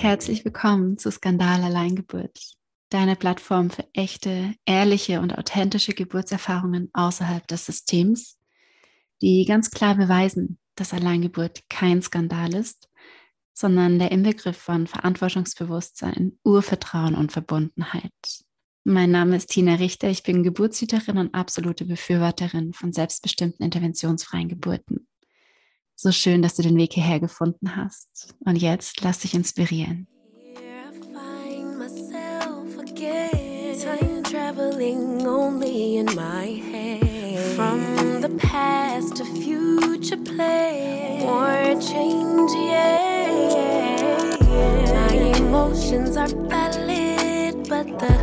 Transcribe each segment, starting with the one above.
Herzlich willkommen zu Skandal Alleingeburt, deiner Plattform für echte, ehrliche und authentische Geburtserfahrungen außerhalb des Systems, die ganz klar beweisen, dass Alleingeburt kein Skandal ist, sondern der Inbegriff von Verantwortungsbewusstsein, Urvertrauen und Verbundenheit. Mein Name ist Tina Richter, ich bin Geburtshüterin und absolute Befürworterin von selbstbestimmten interventionsfreien Geburten. So schön, dass du den Weg hierher gefunden hast. Und jetzt lass dich inspirieren. traveling only in my head. From the past to future play. More change, yeah. My emotions are valid, but the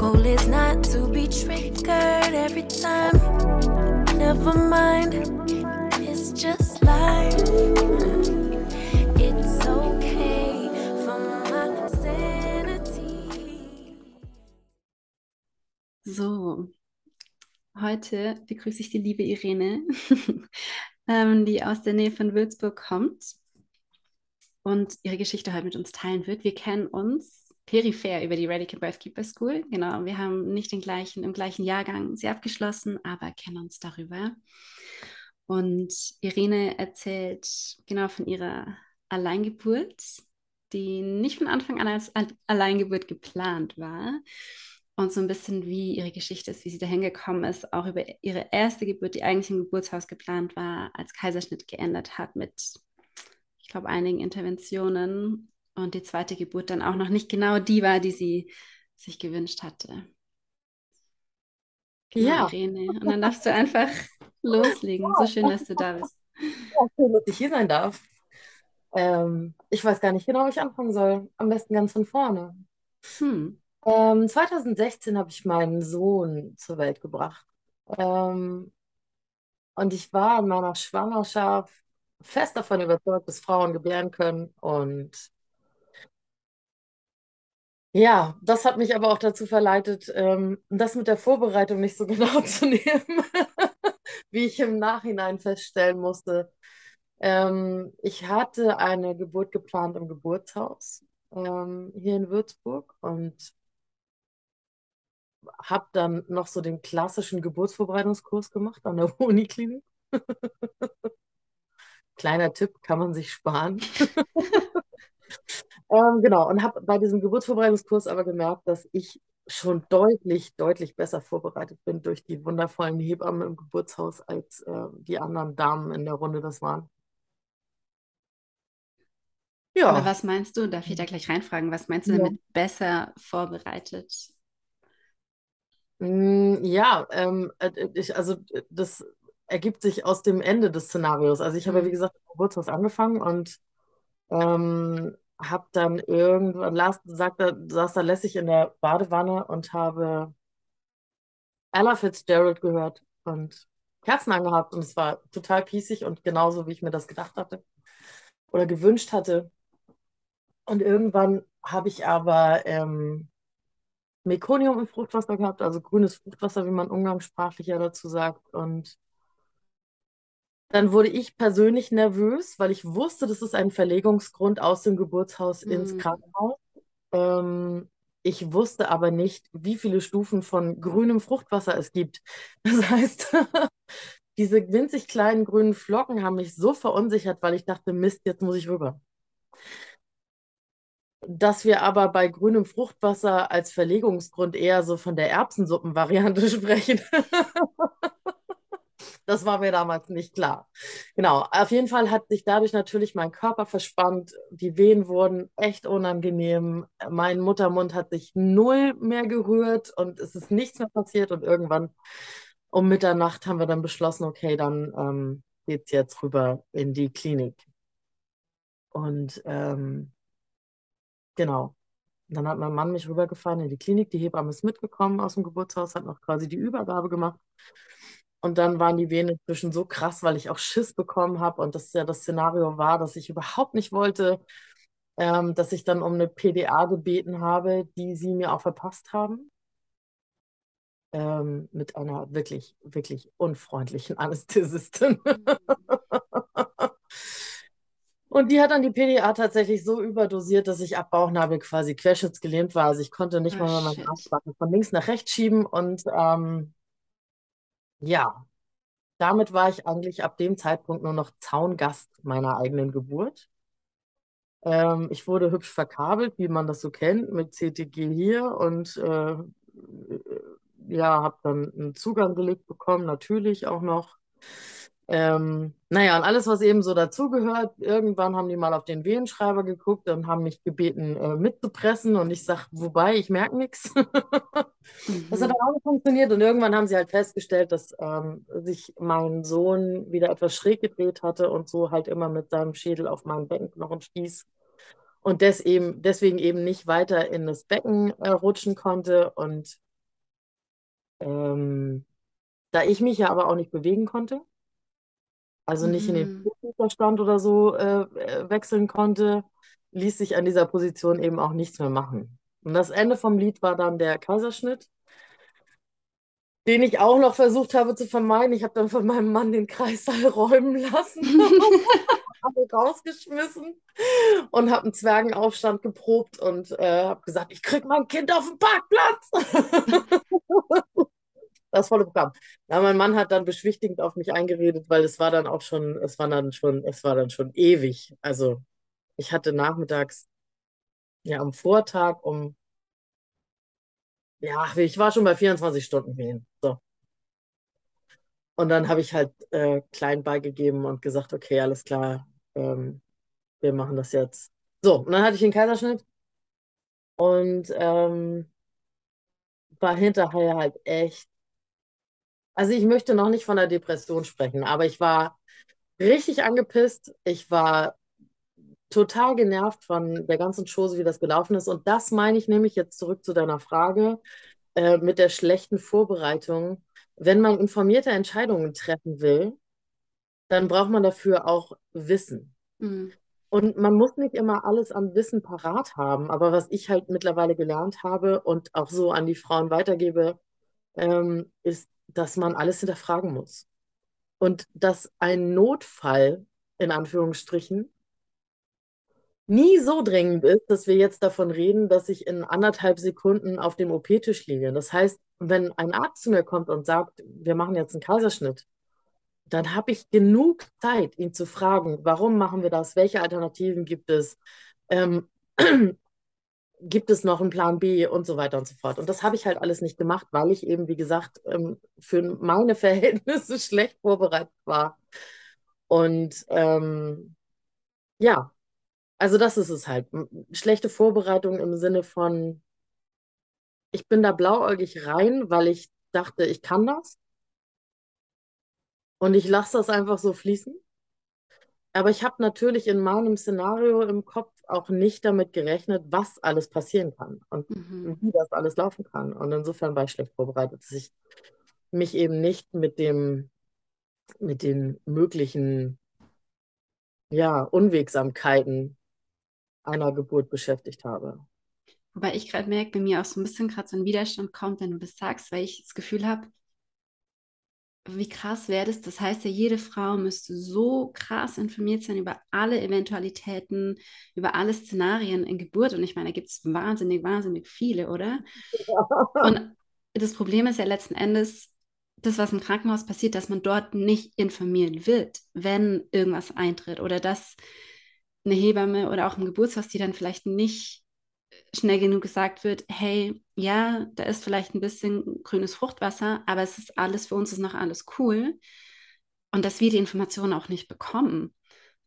goal is not to be triggered every time. Never mind, so, heute begrüße ich die liebe Irene, ähm, die aus der Nähe von Würzburg kommt und ihre Geschichte heute mit uns teilen wird. Wir kennen uns peripher über die Radical Birth Keeper School. Genau, wir haben nicht den gleichen, im gleichen Jahrgang sie abgeschlossen, aber kennen uns darüber. Und Irene erzählt genau von ihrer Alleingeburt, die nicht von Anfang an als Alleingeburt geplant war. Und so ein bisschen wie ihre Geschichte ist, wie sie dahin gekommen ist, auch über ihre erste Geburt, die eigentlich im Geburtshaus geplant war, als Kaiserschnitt geändert hat mit, ich glaube, einigen Interventionen. Und die zweite Geburt dann auch noch nicht genau die war, die sie sich gewünscht hatte. Genau, ja. Irene. Und dann darfst du einfach loslegen. So schön, dass du da bist. Ja, schön, dass ich hier sein darf. Ähm, ich weiß gar nicht genau, wo ich anfangen soll. Am besten ganz von vorne. Hm. Ähm, 2016 habe ich meinen Sohn zur Welt gebracht. Ähm, und ich war in meiner Schwangerschaft fest davon überzeugt, dass Frauen gebären können. Und ja, das hat mich aber auch dazu verleitet, ähm, das mit der Vorbereitung nicht so genau zu nehmen, wie ich im Nachhinein feststellen musste. Ähm, ich hatte eine Geburt geplant im Geburtshaus ähm, hier in Würzburg und habe dann noch so den klassischen Geburtsvorbereitungskurs gemacht an der Uniklinik. Kleiner Tipp, kann man sich sparen. Ähm, genau, und habe bei diesem Geburtsvorbereitungskurs aber gemerkt, dass ich schon deutlich, deutlich besser vorbereitet bin durch die wundervollen Hebammen im Geburtshaus, als äh, die anderen Damen in der Runde das waren. Ja. Aber was meinst du, darf ich da gleich reinfragen, was meinst du ja. damit besser vorbereitet? Mm, ja, ähm, äh, ich, also das ergibt sich aus dem Ende des Szenarios. Also ich habe, mhm. wie gesagt, im Geburtshaus angefangen und ähm, habe dann irgendwann, Lars sagte, saß da lässig in der Badewanne und habe Ella Fitzgerald gehört und Kerzen angehabt und es war total pießig und genauso, wie ich mir das gedacht hatte oder gewünscht hatte. Und irgendwann habe ich aber ähm, Mekonium im Fruchtwasser gehabt, also grünes Fruchtwasser, wie man umgangssprachlich ja dazu sagt. Und dann wurde ich persönlich nervös, weil ich wusste, das ist ein Verlegungsgrund aus dem Geburtshaus mhm. ins Krankenhaus. Ähm, ich wusste aber nicht, wie viele Stufen von grünem Fruchtwasser es gibt. Das heißt, diese winzig kleinen grünen Flocken haben mich so verunsichert, weil ich dachte, Mist, jetzt muss ich rüber. Dass wir aber bei grünem Fruchtwasser als Verlegungsgrund eher so von der Erbsensuppenvariante sprechen. Das war mir damals nicht klar. Genau, auf jeden Fall hat sich dadurch natürlich mein Körper verspannt. Die Wehen wurden echt unangenehm. Mein Muttermund hat sich null mehr gerührt und es ist nichts mehr passiert. Und irgendwann um Mitternacht haben wir dann beschlossen, okay, dann ähm, geht es jetzt rüber in die Klinik. Und ähm, genau. Dann hat mein Mann mich rübergefahren in die Klinik. Die Hebamme ist mitgekommen aus dem Geburtshaus, hat noch quasi die Übergabe gemacht. Und dann waren die Wehen inzwischen so krass, weil ich auch Schiss bekommen habe und das ja das Szenario war, dass ich überhaupt nicht wollte, ähm, dass ich dann um eine PDA gebeten habe, die sie mir auch verpasst haben. Ähm, mit einer wirklich, wirklich unfreundlichen Anästhesistin. Und die hat dann die PDA tatsächlich so überdosiert, dass ich ab Bauchnabel quasi querschnittsgelähmt war. Also ich konnte nicht Oh, mal meine shit. Arschbacken von links nach rechts schieben. Und ähm, ja, damit war ich eigentlich ab dem Zeitpunkt nur noch Zaungast meiner eigenen Geburt. Ähm, ich wurde hübsch verkabelt, wie man das so kennt, mit CTG hier und äh, ja, habe dann einen Zugang gelegt bekommen, natürlich auch noch. Ähm, naja, und alles, was eben so dazugehört. Irgendwann haben die mal auf den Wehenschreiber geguckt und haben mich gebeten, äh, mitzupressen. Und ich sage, wobei, ich merke nichts. Das hat Mhm. auch nicht funktioniert. Und irgendwann haben sie halt festgestellt, dass ähm, sich mein Sohn wieder etwas schräg gedreht hatte und so halt immer mit seinem Schädel auf meinen Beckenknochen stieß. Und des eben, deswegen eben nicht weiter in das Becken äh, rutschen konnte. Und ähm, da ich mich ja aber auch nicht bewegen konnte, also nicht in den Mhm. Oder so äh, äh, wechseln konnte, ließ sich an dieser Position eben auch nichts mehr machen. Und das Ende vom Lied war dann der Kaiserschnitt, den ich auch noch versucht habe zu vermeiden. Ich habe dann von meinem Mann den Kreissaal räumen lassen, habe rausgeschmissen und habe einen Zwergenaufstand geprobt und äh, habe gesagt, ich krieg mein Kind auf den Parkplatz. Das volle Programm. Ja, mein Mann hat dann beschwichtigend auf mich eingeredet, weil es war dann auch schon, es war dann schon, es war dann schon ewig. Also ich hatte nachmittags, ja, am Vortag um, ja, ich war schon bei 24 Stunden Wehen. So. Und dann habe ich halt äh, klein beigegeben und gesagt, okay, alles klar, ähm, wir machen das jetzt. So, und dann hatte ich den Kaiserschnitt und ähm, war hinterher halt echt, also ich möchte noch nicht von der Depression sprechen, aber ich war richtig angepisst. Ich war total genervt von der ganzen Chose, wie das gelaufen ist. Und das meine ich nämlich jetzt zurück zu deiner Frage äh, mit der schlechten Vorbereitung. Wenn man informierte Entscheidungen treffen will, dann braucht man dafür auch Wissen. Mhm. Und man muss nicht immer alles an Wissen parat haben. Aber was ich halt mittlerweile gelernt habe und auch so an die Frauen weitergebe, ähm, ist, dass man alles hinterfragen muss. Und dass ein Notfall, in Anführungsstrichen, nie so dringend ist, dass wir jetzt davon reden, dass ich in anderthalb Sekunden auf dem OP-Tisch liege. Das heißt, wenn ein Arzt zu mir kommt und sagt, wir machen jetzt einen Kaiserschnitt, dann habe ich genug Zeit, ihn zu fragen, warum machen wir das? Welche Alternativen gibt es? Ähm, gibt es noch einen Plan B und so weiter und so fort. Und das habe ich halt alles nicht gemacht, weil ich eben, wie gesagt, ähm, für meine Verhältnisse schlecht vorbereitet war. Und ähm, ja, also das ist es halt. Schlechte Vorbereitung im Sinne von, ich bin da blauäugig rein, weil ich dachte, ich kann das und ich lasse das einfach so fließen. Aber ich habe natürlich in meinem Szenario im Kopf auch nicht damit gerechnet, was alles passieren kann und Mhm. wie das alles laufen kann. Und insofern war ich schlecht vorbereitet, dass ich mich eben nicht mit dem, mit den möglichen, ja, Unwegsamkeiten einer Geburt beschäftigt habe. Wobei ich gerade merke, bei mir auch so ein bisschen gerade so ein Widerstand kommt, wenn du das sagst, weil ich das Gefühl habe, wie krass wäre das? Das heißt ja, jede Frau müsste so krass informiert sein über alle Eventualitäten, über alle Szenarien in Geburt. Und ich meine, da gibt es wahnsinnig, wahnsinnig viele, oder? Und das Problem ist ja letzten Endes, das, was im Krankenhaus passiert, dass man dort nicht informiert wird, wenn irgendwas eintritt oder dass eine Hebamme oder auch im Geburtshaus, die dann vielleicht nicht schnell genug gesagt wird, hey, ja, da ist vielleicht ein bisschen grünes Fruchtwasser, aber es ist alles, für uns ist noch alles cool. Und dass wir die Informationen auch nicht bekommen.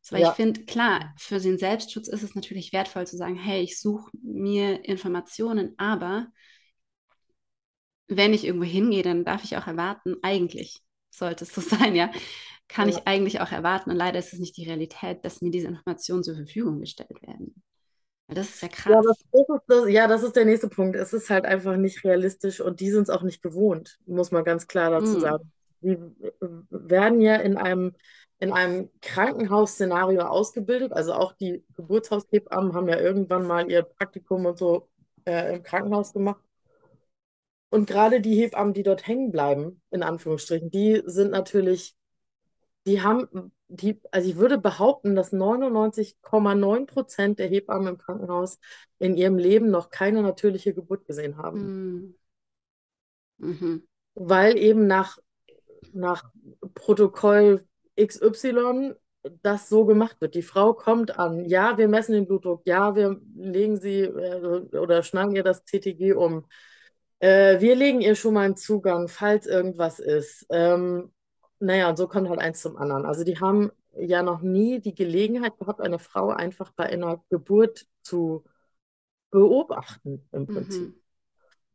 So, weil ich Ja, finde, klar, für den Selbstschutz ist es natürlich wertvoll zu sagen, hey, ich suche mir Informationen, aber wenn ich irgendwo hingehe, dann darf ich auch erwarten, eigentlich sollte es so sein, ja, kann ja. ich eigentlich auch erwarten. Und leider ist es nicht die Realität, dass mir diese Informationen zur Verfügung gestellt werden. Das ist ja Ja, krass. das ist das, ja, das ist der nächste Punkt. Es ist halt einfach nicht realistisch und die sind es auch nicht gewohnt, muss man ganz klar dazu Mm, sagen. Die werden ja in einem, in einem Krankenhausszenario ausgebildet. Also auch die Geburtshaushebammen haben ja irgendwann mal ihr Praktikum und so äh, im Krankenhaus gemacht. Und gerade die Hebammen, die dort hängen bleiben, in Anführungsstrichen, die sind natürlich, die haben die, also ich würde behaupten, dass 99,9 Prozent der Hebammen im Krankenhaus in ihrem Leben noch keine natürliche Geburt gesehen haben. Mhm. Mhm. Weil eben nach, nach Protokoll XY das so gemacht wird. Die Frau kommt an, ja, wir messen den Blutdruck, ja, wir legen sie äh, oder schnagen ihr das CTG um. Äh, wir legen ihr schon mal einen Zugang, falls irgendwas ist. Ähm, naja, und so kommt halt eins zum anderen. Also die haben ja noch nie die Gelegenheit gehabt, eine Frau einfach bei einer Geburt zu beobachten, im Prinzip. Mhm.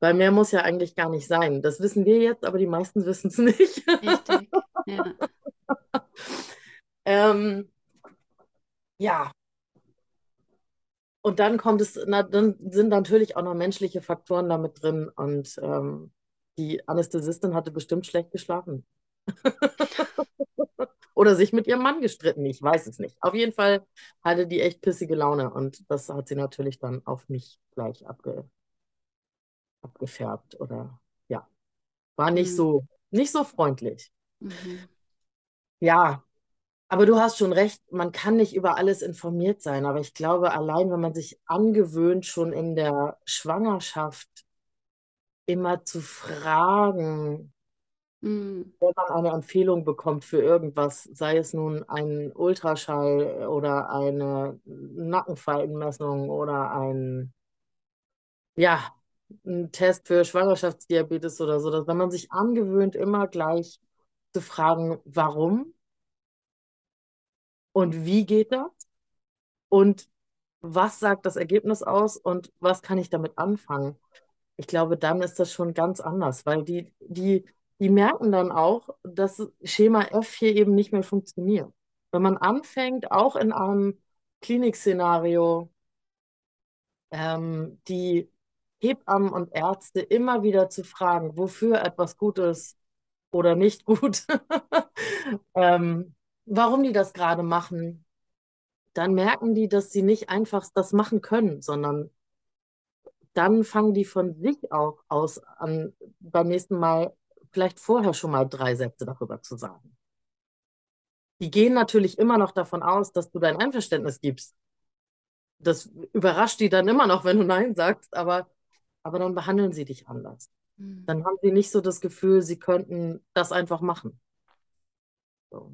Weil mehr muss ja eigentlich gar nicht sein. Das wissen wir jetzt, aber die meisten wissen es nicht. Richtig, ja. Ähm, ja. Und dann kommt es, na, dann sind natürlich auch noch menschliche Faktoren damit drin. Und ähm, die Anästhesistin hatte bestimmt schlecht geschlafen. Oder sich mit ihrem Mann gestritten, ich weiß es nicht. Auf jeden Fall hatte die echt pissige Laune und das hat sie natürlich dann auf mich gleich abge abgefärbt oder ja, war nicht Mhm. so, nicht so freundlich. Mhm. Ja, aber du hast schon recht, man kann nicht über alles informiert sein, aber ich glaube, allein wenn man sich angewöhnt, schon in der Schwangerschaft immer zu fragen, Mhm. wenn man eine Empfehlung bekommt für irgendwas, sei es nun ein Ultraschall oder eine Nackenfaltenmessung oder ein, ja, ein Test für Schwangerschaftsdiabetes oder so, dass wenn man sich angewöhnt, immer gleich zu fragen, warum und wie geht das und was sagt das Ergebnis aus und was kann ich damit anfangen? Ich glaube, dann ist das schon ganz anders, weil die, die, die merken dann auch, dass Schema F hier eben nicht mehr funktioniert. Wenn man anfängt, auch in einem Klinikszenario, ähm, die Hebammen und Ärzte immer wieder zu fragen, wofür etwas gut ist oder nicht gut, ähm, warum die das gerade machen, dann merken die, dass sie nicht einfach das machen können, sondern dann fangen die von sich auch aus an, beim nächsten Mal vielleicht vorher schon mal drei Sätze darüber zu sagen. Die gehen natürlich immer noch davon aus, dass du dein Einverständnis gibst. Das überrascht die dann immer noch, wenn du Nein sagst, aber, aber dann behandeln sie dich anders. Mhm. Dann haben sie nicht so das Gefühl, sie könnten das einfach machen. So.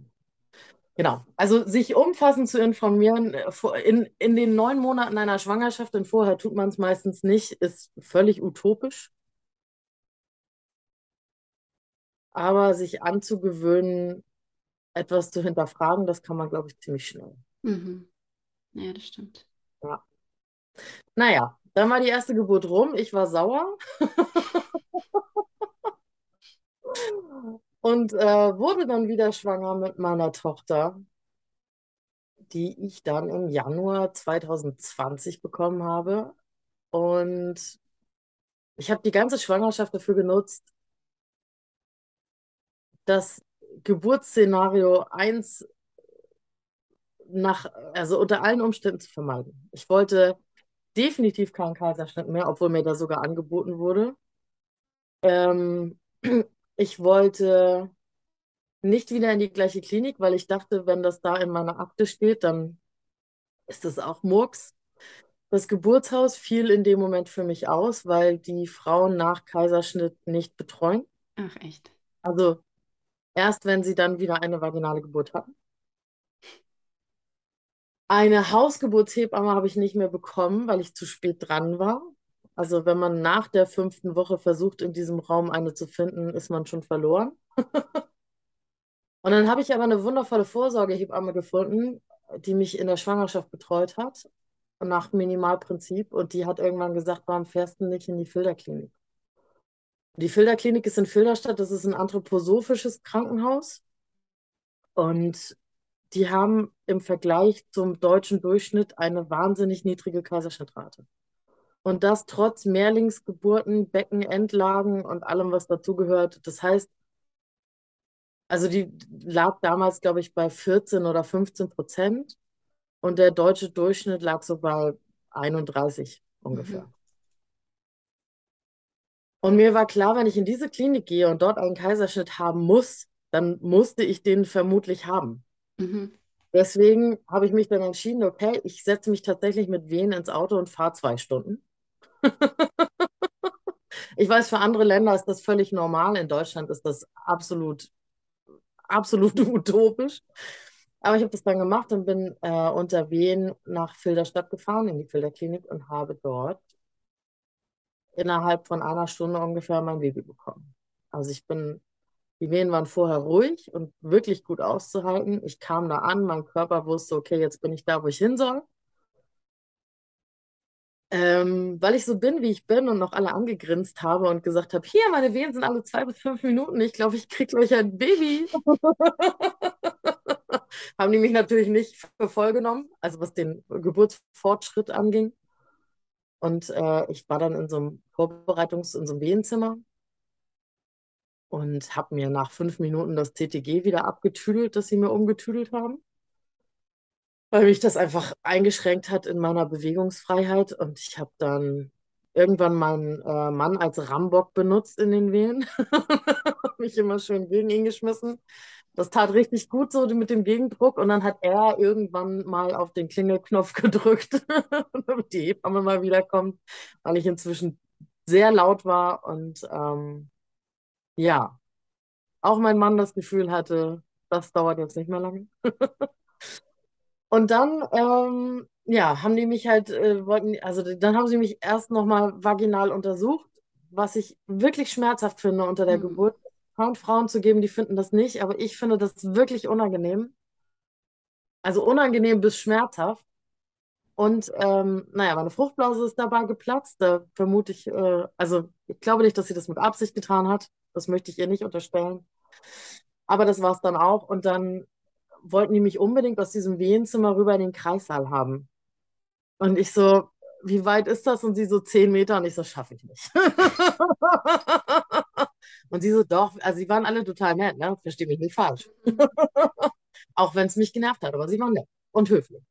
Genau. Also sich umfassend zu informieren, äh, in, in den neun Monaten einer Schwangerschaft, denn vorher tut man es meistens nicht, ist völlig utopisch. Aber sich anzugewöhnen, etwas zu hinterfragen, das kann man, glaube ich, ziemlich schnell. Mhm. Ja, das stimmt. Ja. Naja, dann war die erste Geburt rum. Ich war sauer und äh, wurde dann wieder schwanger mit meiner Tochter, die ich dann im Januar 2020 bekommen habe. Und ich habe die ganze Schwangerschaft dafür genutzt, das Geburtsszenario 1 nach, also unter allen Umständen zu vermeiden. Ich wollte definitiv keinen Kaiserschnitt mehr, obwohl mir das sogar angeboten wurde. Ähm, ich wollte nicht wieder in die gleiche Klinik, weil ich dachte, wenn das da in meiner Akte steht, dann ist das auch Murks. Das Geburtshaus fiel in dem Moment für mich aus, weil die Frauen nach Kaiserschnitt nicht betreuen. Ach, echt. Also erst wenn sie dann wieder eine vaginale Geburt hatten. Eine Hausgeburtshebamme habe ich nicht mehr bekommen, weil ich zu spät dran war. Also wenn man nach der fünften Woche versucht, in diesem Raum eine zu finden, ist man schon verloren. Und dann habe ich aber eine wundervolle Vorsorgehebamme gefunden, die mich in der Schwangerschaft betreut hat, nach Minimalprinzip. Und die hat irgendwann gesagt, warum fährst du nicht in die Filderklinik? Die Filderklinik ist in Filderstadt, das ist ein anthroposophisches Krankenhaus. Und die haben im Vergleich zum deutschen Durchschnitt eine wahnsinnig niedrige Kaiserschnittrate. Und das trotz Mehrlingsgeburten, Beckenendlagen und allem, was dazugehört. Das heißt, also die lag damals, glaube ich, bei 14 oder 15 Prozent und der deutsche Durchschnitt lag so bei 31 ungefähr. Mhm. Und mir war klar, wenn ich in diese Klinik gehe und dort einen Kaiserschnitt haben muss, dann musste ich den vermutlich haben. Mhm. Deswegen habe ich mich dann entschieden, okay, ich setze mich tatsächlich mit Wehen ins Auto und fahre zwei Stunden. Ich weiß, für andere Länder ist das völlig normal. In Deutschland ist das absolut, absolut utopisch. Aber ich habe das dann gemacht und bin äh, unter Wien nach Filderstadt gefahren, in die Filderklinik und habe dort innerhalb von einer Stunde ungefähr mein Baby bekommen. Also ich bin, die Wehen waren vorher ruhig und wirklich gut auszuhalten. Ich kam da an, mein Körper wusste, okay, jetzt bin ich da, wo ich hin soll. Ähm, weil ich so bin, wie ich bin und noch alle angegrinst habe und gesagt habe, hier, meine Wehen sind alle zwei bis fünf Minuten. Ich glaube, ich kriege gleich ein Baby. Haben die mich natürlich nicht für voll genommen, also was den Geburtsfortschritt anging. Und äh, ich war dann in so einem Vorbereitungs-, in so einem Wehenzimmer und habe mir nach fünf Minuten das CTG wieder abgetüdelt, das sie mir umgetüdelt haben weil mich das einfach eingeschränkt hat in meiner Bewegungsfreiheit. Und ich habe dann irgendwann meinen äh, Mann als Rambock benutzt in den Wehen. mich immer schön gegen ihn geschmissen. Das tat richtig gut so mit dem Gegendruck. Und dann hat er irgendwann mal auf den Klingelknopf gedrückt, damit die Hebamme mal wiederkommt, weil ich inzwischen sehr laut war. Und ähm, ja, auch mein Mann das Gefühl hatte, das dauert jetzt nicht mehr lange. Und dann, ähm, ja, haben die mich halt, äh, wollten, also dann haben sie mich erst nochmal vaginal untersucht, was ich wirklich schmerzhaft finde unter der Mhm. Geburt. Frauen, Frauen zu geben, die finden das nicht, aber ich finde das wirklich unangenehm. Also unangenehm bis schmerzhaft. Und ähm, naja, meine Fruchtblase ist dabei geplatzt. Da vermute ich, äh, also ich glaube nicht, dass sie das mit Absicht getan hat. Das möchte ich ihr nicht unterstellen. Aber das war es dann auch. Und dann wollten die mich unbedingt aus diesem Wehenzimmer rüber in den Kreissaal haben. Und ich so, wie weit ist das? Und sie so zehn Meter. Und ich so, schaffe ich nicht. und sie so, doch. Also sie waren alle total nett, ne? Versteh mich nicht falsch. Auch wenn es mich genervt hat, aber sie waren nett und höflich.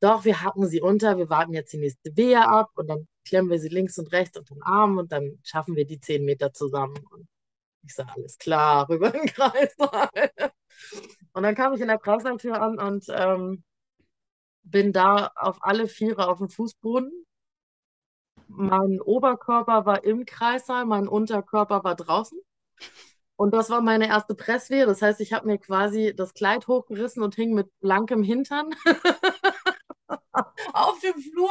Doch, wir hacken sie unter, wir warten jetzt die nächste Wehe ab und dann klemmen wir sie links und rechts unter den Arm und dann schaffen wir die zehn Meter zusammen. Und ich sage, alles klar, rüber in den Kreissaal. Und dann kam ich in der Kreissaaltür an und ähm, bin da auf alle Viere auf dem Fußboden. Mein Oberkörper war im Kreissaal, mein Unterkörper war draußen. Und das war meine erste Presswehe. Das heißt, ich habe mir quasi das Kleid hochgerissen und hing mit blankem Hintern auf dem Flur.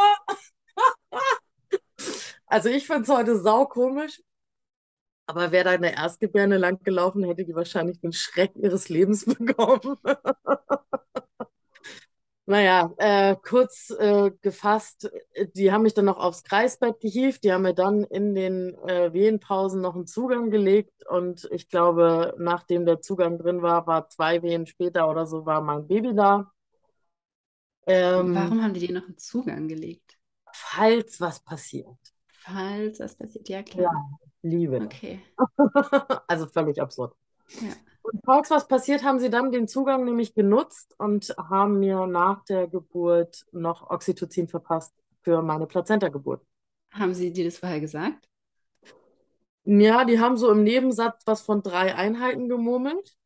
also ich finde es heute saukomisch. Aber wäre da Erstgebärde lang gelaufen, hätte die wahrscheinlich den Schreck ihres Lebens bekommen. Naja, äh, kurz äh, gefasst, die haben mich dann noch aufs Kreisbett gehievt, die haben mir dann in den äh, Wehenpausen noch einen Zugang gelegt und ich glaube, nachdem der Zugang drin war, war zwei Wehen später oder so, war mein Baby da. Ähm, Warum haben die dir noch einen Zugang gelegt? falls was passiert. Falls das passiert, ja klar. Ja, liebe. Okay. Also völlig absurd. Ja. Und falls was passiert, haben sie dann den Zugang nämlich genutzt und haben mir nach der Geburt noch Oxytocin verpasst für meine Plazenta-Geburt. Haben sie dir das vorher gesagt? Ja, die haben so im Nebensatz was von drei Einheiten gemurmelt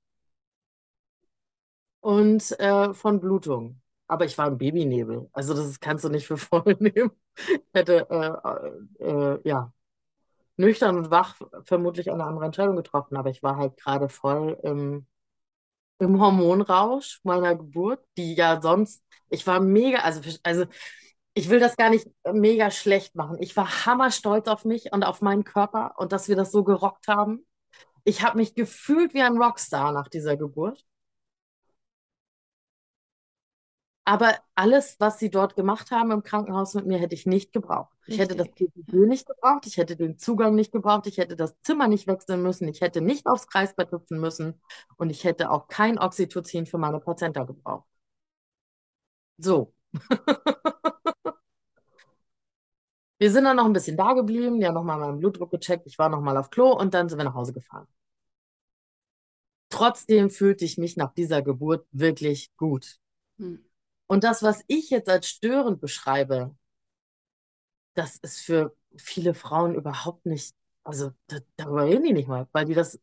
und äh, von Blutung. Aber ich war im Babynebel, also das kannst du nicht für voll nehmen. Ich hätte äh, äh, ja nüchtern und wach vermutlich eine andere Entscheidung getroffen, aber ich war halt gerade voll im, im Hormonrausch meiner Geburt, die ja sonst, ich war mega, also, also ich will das gar nicht mega schlecht machen. Ich war hammerstolz auf mich und auf meinen Körper und dass wir das so gerockt haben. Ich habe mich gefühlt wie ein Rockstar nach dieser Geburt. Aber alles, was sie dort gemacht haben im Krankenhaus mit mir, hätte ich nicht gebraucht. Ich hätte das. PPG nicht gebraucht, ich hätte den Zugang nicht gebraucht, ich hätte das Zimmer nicht wechseln müssen, ich hätte nicht aufs Kreisbett hüpfen müssen und ich hätte auch kein Oxytocin für meine Plazenta gebraucht. So. Wir sind dann noch ein bisschen da geblieben, die haben nochmal meinen Blutdruck gecheckt, ich war nochmal auf Klo und dann sind wir nach Hause gefahren. Trotzdem fühlte ich mich nach dieser Geburt wirklich gut. Hm. Und das, was ich jetzt als störend beschreibe, das ist für viele Frauen überhaupt nicht, also da, darüber reden die nicht mal, weil die das,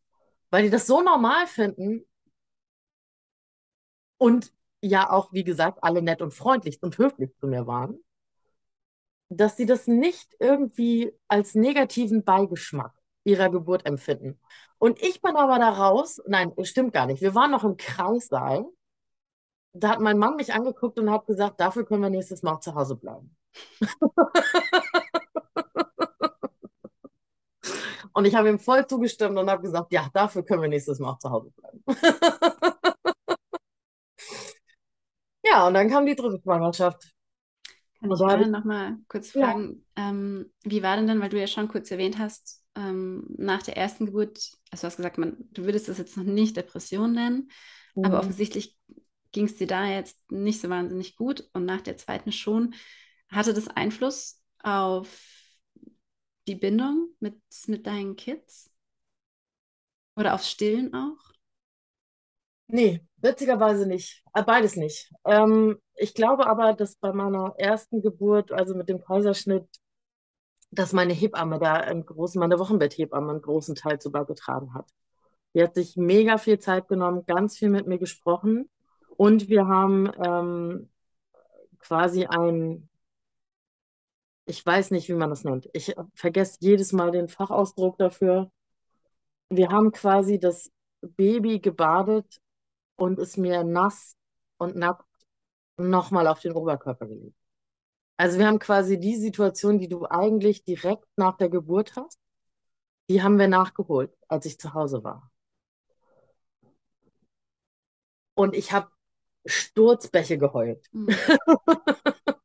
weil die das so normal finden. und ja auch, wie gesagt, alle nett und freundlich und höflich zu mir waren, dass sie das nicht irgendwie als negativen Beigeschmack ihrer Geburt empfinden. Und ich bin aber da raus, nein, stimmt gar nicht. Wir waren noch im Kreissaal. Da hat mein Mann mich angeguckt und hat gesagt, dafür können wir nächstes Mal zu Hause bleiben. und ich habe ihm voll zugestimmt und habe gesagt, ja, dafür können wir nächstes Mal auch zu Hause bleiben. ja, und dann kam die dritte Schwangerschaft. Kann ich gerne nochmal kurz fragen, ja. ähm, wie war denn dann, weil du ja schon kurz erwähnt hast, ähm, nach der ersten Geburt, also du hast gesagt, man, du würdest das jetzt noch nicht Depression nennen, mhm. aber offensichtlich ging es dir da jetzt nicht so wahnsinnig gut und nach der zweiten schon. Hatte das Einfluss auf die Bindung mit, mit deinen Kids? Oder aufs Stillen auch? Nee, witzigerweise nicht. Äh, beides nicht. Ähm, ich glaube aber, dass bei meiner ersten Geburt, also mit dem Kaiserschnitt, dass meine Hebamme da einen großen, meine Wochenbetthebamme einen großen Teil zu beigetragen hat. Die hat sich mega viel Zeit genommen, ganz viel mit mir gesprochen und wir haben ähm, quasi ein, ich weiß nicht, wie man das nennt. Ich vergesse jedes Mal den Fachausdruck dafür. Wir haben quasi das Baby gebadet und es mir nass und nackt nochmal auf den Oberkörper gelegt. Also wir haben quasi die Situation, die du eigentlich direkt nach der Geburt hast, die haben wir nachgeholt, als ich zu Hause war. Und ich habe Sturzbäche geheult. Mhm.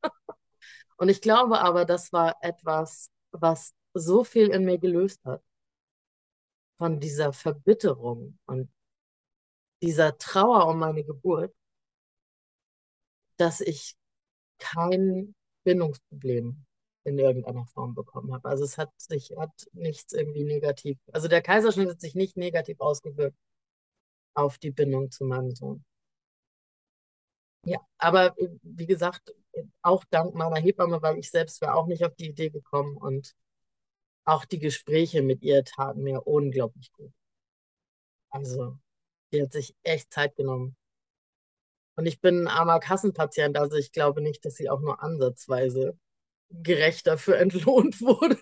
und ich glaube aber, das war etwas, was so viel in mir gelöst hat. Von dieser Verbitterung und dieser Trauer um meine Geburt, dass ich kein Bindungsproblem in irgendeiner Form bekommen habe. Also es hat sich hat nichts irgendwie negativ, also der Kaiserschnitt hat sich nicht negativ ausgewirkt auf die Bindung zu meinem Sohn. Ja, aber äh, wie gesagt, auch dank meiner Hebamme, weil ich selbst wäre auch nicht auf die Idee gekommen und auch die Gespräche mit ihr taten mir unglaublich gut. Also, die hat sich echt Zeit genommen. Und ich bin ein armer Kassenpatient, also ich glaube nicht, dass sie auch nur ansatzweise gerecht dafür entlohnt wurde,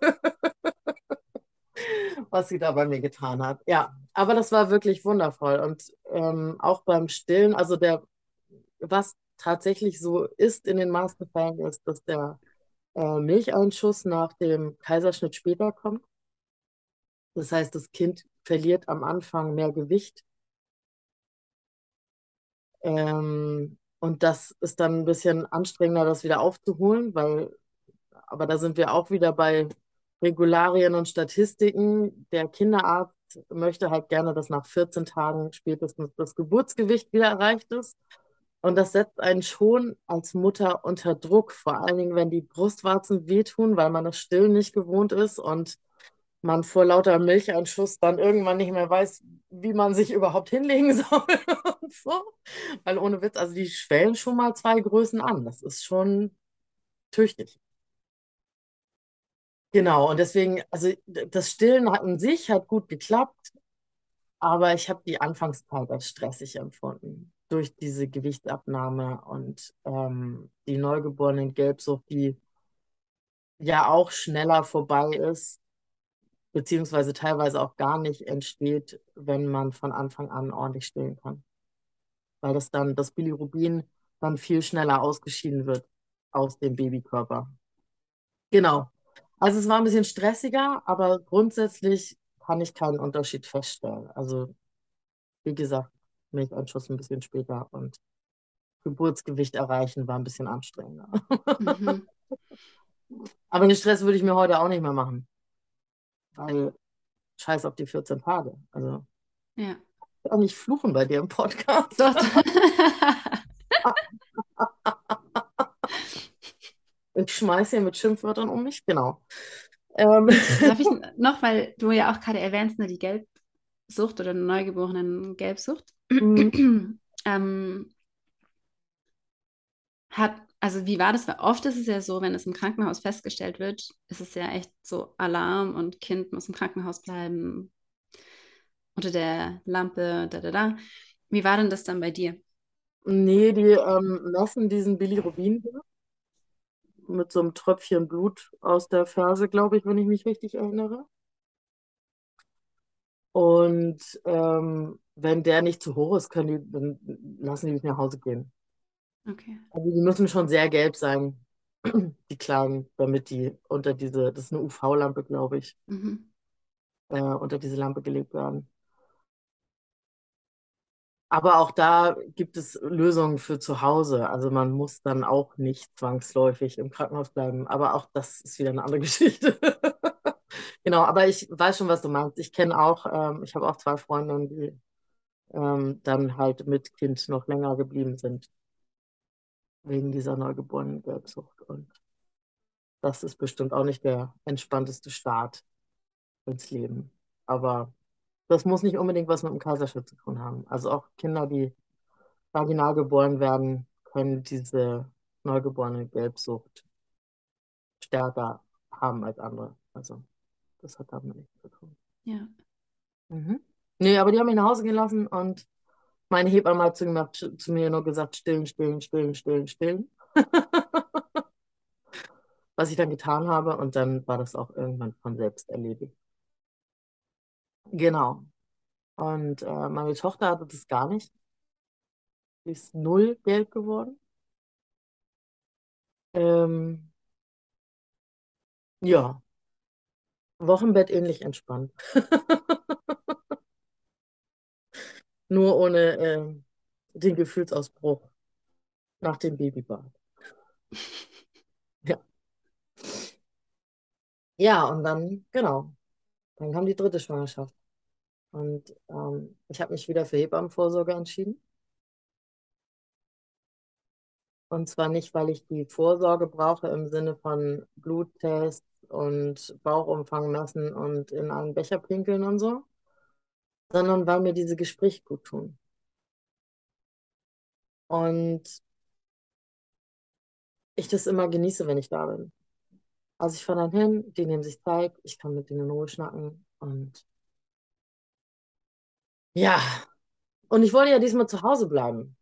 was sie da bei mir getan hat. Ja, aber das war wirklich wundervoll. Und ähm, auch beim Stillen, also der, was tatsächlich so ist in den meisten Fällen, ist, dass der äh, Milcheinschuss nach dem Kaiserschnitt später kommt. Das heißt, das Kind verliert am Anfang mehr Gewicht ähm, und das ist dann ein bisschen anstrengender, das wieder aufzuholen, weil, aber da sind wir auch wieder bei Regularien und Statistiken. Der Kinderarzt möchte halt gerne, dass nach 14 Tagen spätestens das Geburtsgewicht wieder erreicht ist. Und das setzt einen schon als Mutter unter Druck, vor allen Dingen, wenn die Brustwarzen wehtun, weil man das Stillen nicht gewohnt ist und man vor lauter Milcheinschuss dann irgendwann nicht mehr weiß, wie man sich überhaupt hinlegen soll und so. Weil ohne Witz, also die schwellen schon mal zwei Größen an. Das ist schon tüchtig. Genau, und deswegen, also das Stillen hat an sich hat gut geklappt, aber ich habe die Anfangszeit als stressig empfunden durch diese Gewichtsabnahme und ähm, die neugeborenen Gelbsucht, die ja auch schneller vorbei ist beziehungsweise teilweise auch gar nicht entsteht, wenn man von Anfang an ordentlich stillen kann. Weil das dann, das Bilirubin dann viel schneller ausgeschieden wird aus dem Babykörper. Genau. Also es war ein bisschen stressiger, aber grundsätzlich kann ich keinen Unterschied feststellen. Also wie gesagt, Milcheinschuss ein bisschen später und Geburtsgewicht erreichen war ein bisschen anstrengender. Mhm. aber den Stress würde ich mir heute auch nicht mehr machen weil scheiß auf die 14 Tage. Also ja. Ich auch nicht fluchen bei dir im Podcast. Doch. ich schmeiße hier mit Schimpfwörtern um mich, genau. Ähm. Darf ich noch, weil du ja auch gerade erwähnst, ne, die Gelbsucht oder neugeborenen Gelbsucht. Mhm. ähm, hat also wie war das? Weil oft ist es ja so, wenn es im Krankenhaus festgestellt wird, ist es ja echt so Alarm und Kind muss im Krankenhaus bleiben, unter der Lampe, da, da, da. Wie war denn das dann bei dir? Nee, die ähm, messen diesen Bilirubin mit so einem Tröpfchen Blut aus der Ferse, glaube ich, wenn ich mich richtig erinnere. Und ähm, wenn der nicht zu hoch ist, können die, dann lassen die mich nach Hause gehen. Okay. Also die müssen schon sehr gelb sein, die Kleinen, damit die unter diese, das ist eine UV-Lampe, glaube ich, Mhm. äh, unter diese Lampe gelegt werden. Aber auch da gibt es Lösungen für zu Hause. Also man muss dann auch nicht zwangsläufig im Krankenhaus bleiben. Aber auch das ist wieder eine andere Geschichte. Genau, aber ich weiß schon, was du meinst. Ich kenne auch, ähm, ich habe auch zwei Freundinnen, die ähm, dann halt mit Kind noch länger geblieben sind, wegen dieser neugeborenen Gelbsucht. Und das ist bestimmt auch nicht der entspannteste Start ins Leben. Aber das muss nicht unbedingt was mit dem Kaiserschnitt zu tun haben. Also auch Kinder, die vaginal geboren werden, können diese neugeborene Gelbsucht stärker haben als andere. Also das hat damit nichts zu tun. Ja. Mhm. Nee, aber die haben mich nach Hause gehen lassen und meine Hebamme hat zu, gemacht, zu mir nur gesagt, stillen, stillen, stillen, stillen, stillen. Was ich dann getan habe und dann war das auch irgendwann von selbst erledigt. Genau. Und äh, meine Tochter hatte das gar nicht. Die ist null gelb geworden. Ähm, ja, Wochenbett ähnlich entspannt. Nur ohne ähm, den Gefühlsausbruch nach dem Babybad. Ja. Ja, und dann, genau, dann kam die dritte Schwangerschaft. Und ähm, ich habe mich wieder für Hebammenvorsorge entschieden. Und zwar nicht, weil ich die Vorsorge brauche im Sinne von Bluttest und Bauchumfang messen und in einen Becher pinkeln und so, sondern weil mir diese Gespräche gut tun. Und ich das immer genieße, wenn ich da bin. Also ich fahre dann hin, die nehmen sich Zeit, ich kann mit denen in Ruhe schnacken und ja, und ich wollte ja diesmal zu Hause bleiben.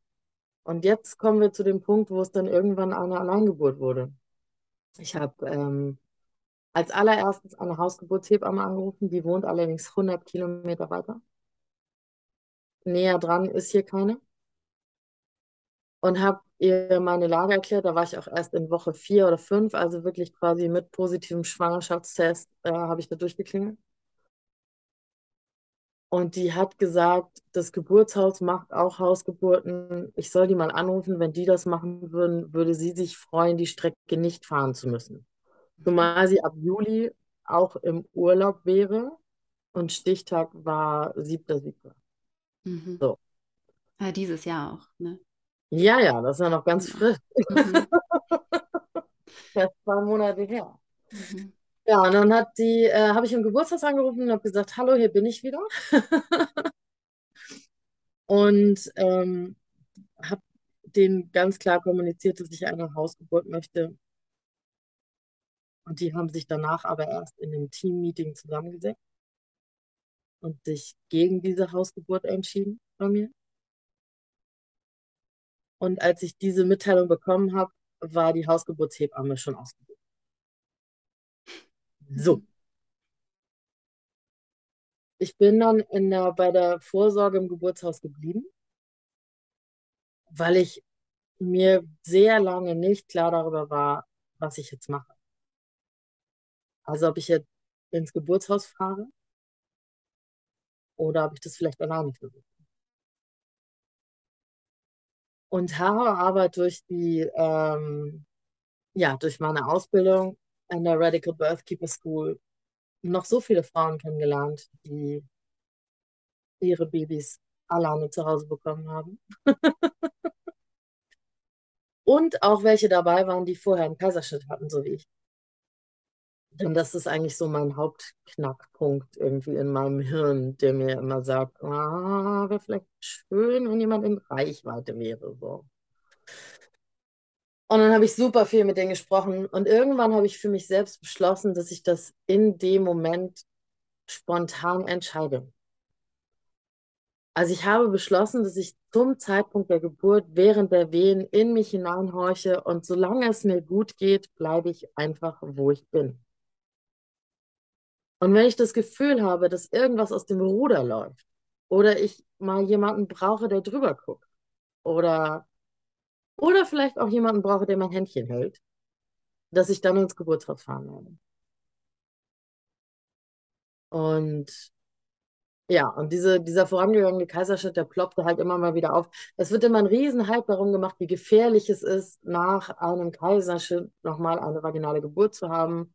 Und jetzt kommen wir zu dem Punkt, wo es dann irgendwann eine Alleingeburt wurde. Ich habe ähm, als allererstes eine Hausgeburtshebamme angerufen, die wohnt allerdings 100 Kilometer weiter. Näher dran ist hier keine. Und habe ihr meine Lage erklärt. Da war ich auch erst in Woche vier oder fünf, also wirklich quasi mit positivem Schwangerschaftstest äh, habe ich da durchgeklingelt. Und die hat gesagt, das Geburtshaus macht auch Hausgeburten. Ich soll die mal anrufen. Wenn die das machen würden, würde sie sich freuen, die Strecke nicht fahren zu müssen. Zumal sie ab Juli auch im Urlaub wäre und Stichtag war 7.7. Mhm. So. Ja, dieses Jahr auch, ne? Ja, ja, das ist ja noch ganz Ja. frisch. Mhm. Das ist zwei Monate her. Mhm. Ja, und dann hat die, äh, habe ich im Geburtshaus angerufen und habe gesagt, hallo, hier bin ich wieder. Und ähm, habe denen ganz klar kommuniziert, dass ich eine Hausgeburt möchte. Und die haben sich danach aber erst in einem Team-Meeting zusammengesetzt und sich gegen diese Hausgeburt entschieden bei mir. Und als ich diese Mitteilung bekommen habe, war die Hausgeburtshebamme schon ausgebucht. So. Ich bin dann in der, bei der Vorsorge im Geburtshaus geblieben, weil ich mir sehr lange nicht klar darüber war, was ich jetzt mache. Also ob ich jetzt ins Geburtshaus fahre oder ob ich das vielleicht alleine versuche. Und habe aber durch die, ähm, ja, durch meine Ausbildung an der Radical Birthkeeper School noch so viele Frauen kennengelernt, die ihre Babys alleine zu Hause bekommen haben. Und auch welche dabei waren, die vorher einen Kaiserschnitt hatten, so wie ich. Denn das ist eigentlich so mein Hauptknackpunkt irgendwie in meinem Hirn, der mir immer sagt, ah, wäre vielleicht schön, wenn jemand in Reichweite wäre. So. Und dann habe ich super viel mit denen gesprochen und irgendwann habe ich für mich selbst beschlossen, dass ich das in dem Moment spontan entscheide. Also ich habe beschlossen, dass ich zum Zeitpunkt der Geburt während der Wehen in mich hineinhorche und solange es mir gut geht, bleibe ich einfach, wo ich bin. Und wenn ich das Gefühl habe, dass irgendwas aus dem Ruder läuft oder ich mal jemanden brauche, der drüber guckt oder, oder vielleicht auch jemanden brauche, der mein Händchen hält, dass ich dann ins Geburtshaus fahren werde. Und ja, und diese, dieser vorangegangene Kaiserschnitt, der ploppte halt immer mal wieder auf. Es wird immer ein Riesenhype darum gemacht, wie gefährlich es ist, nach einem Kaiserschnitt nochmal eine vaginale Geburt zu haben.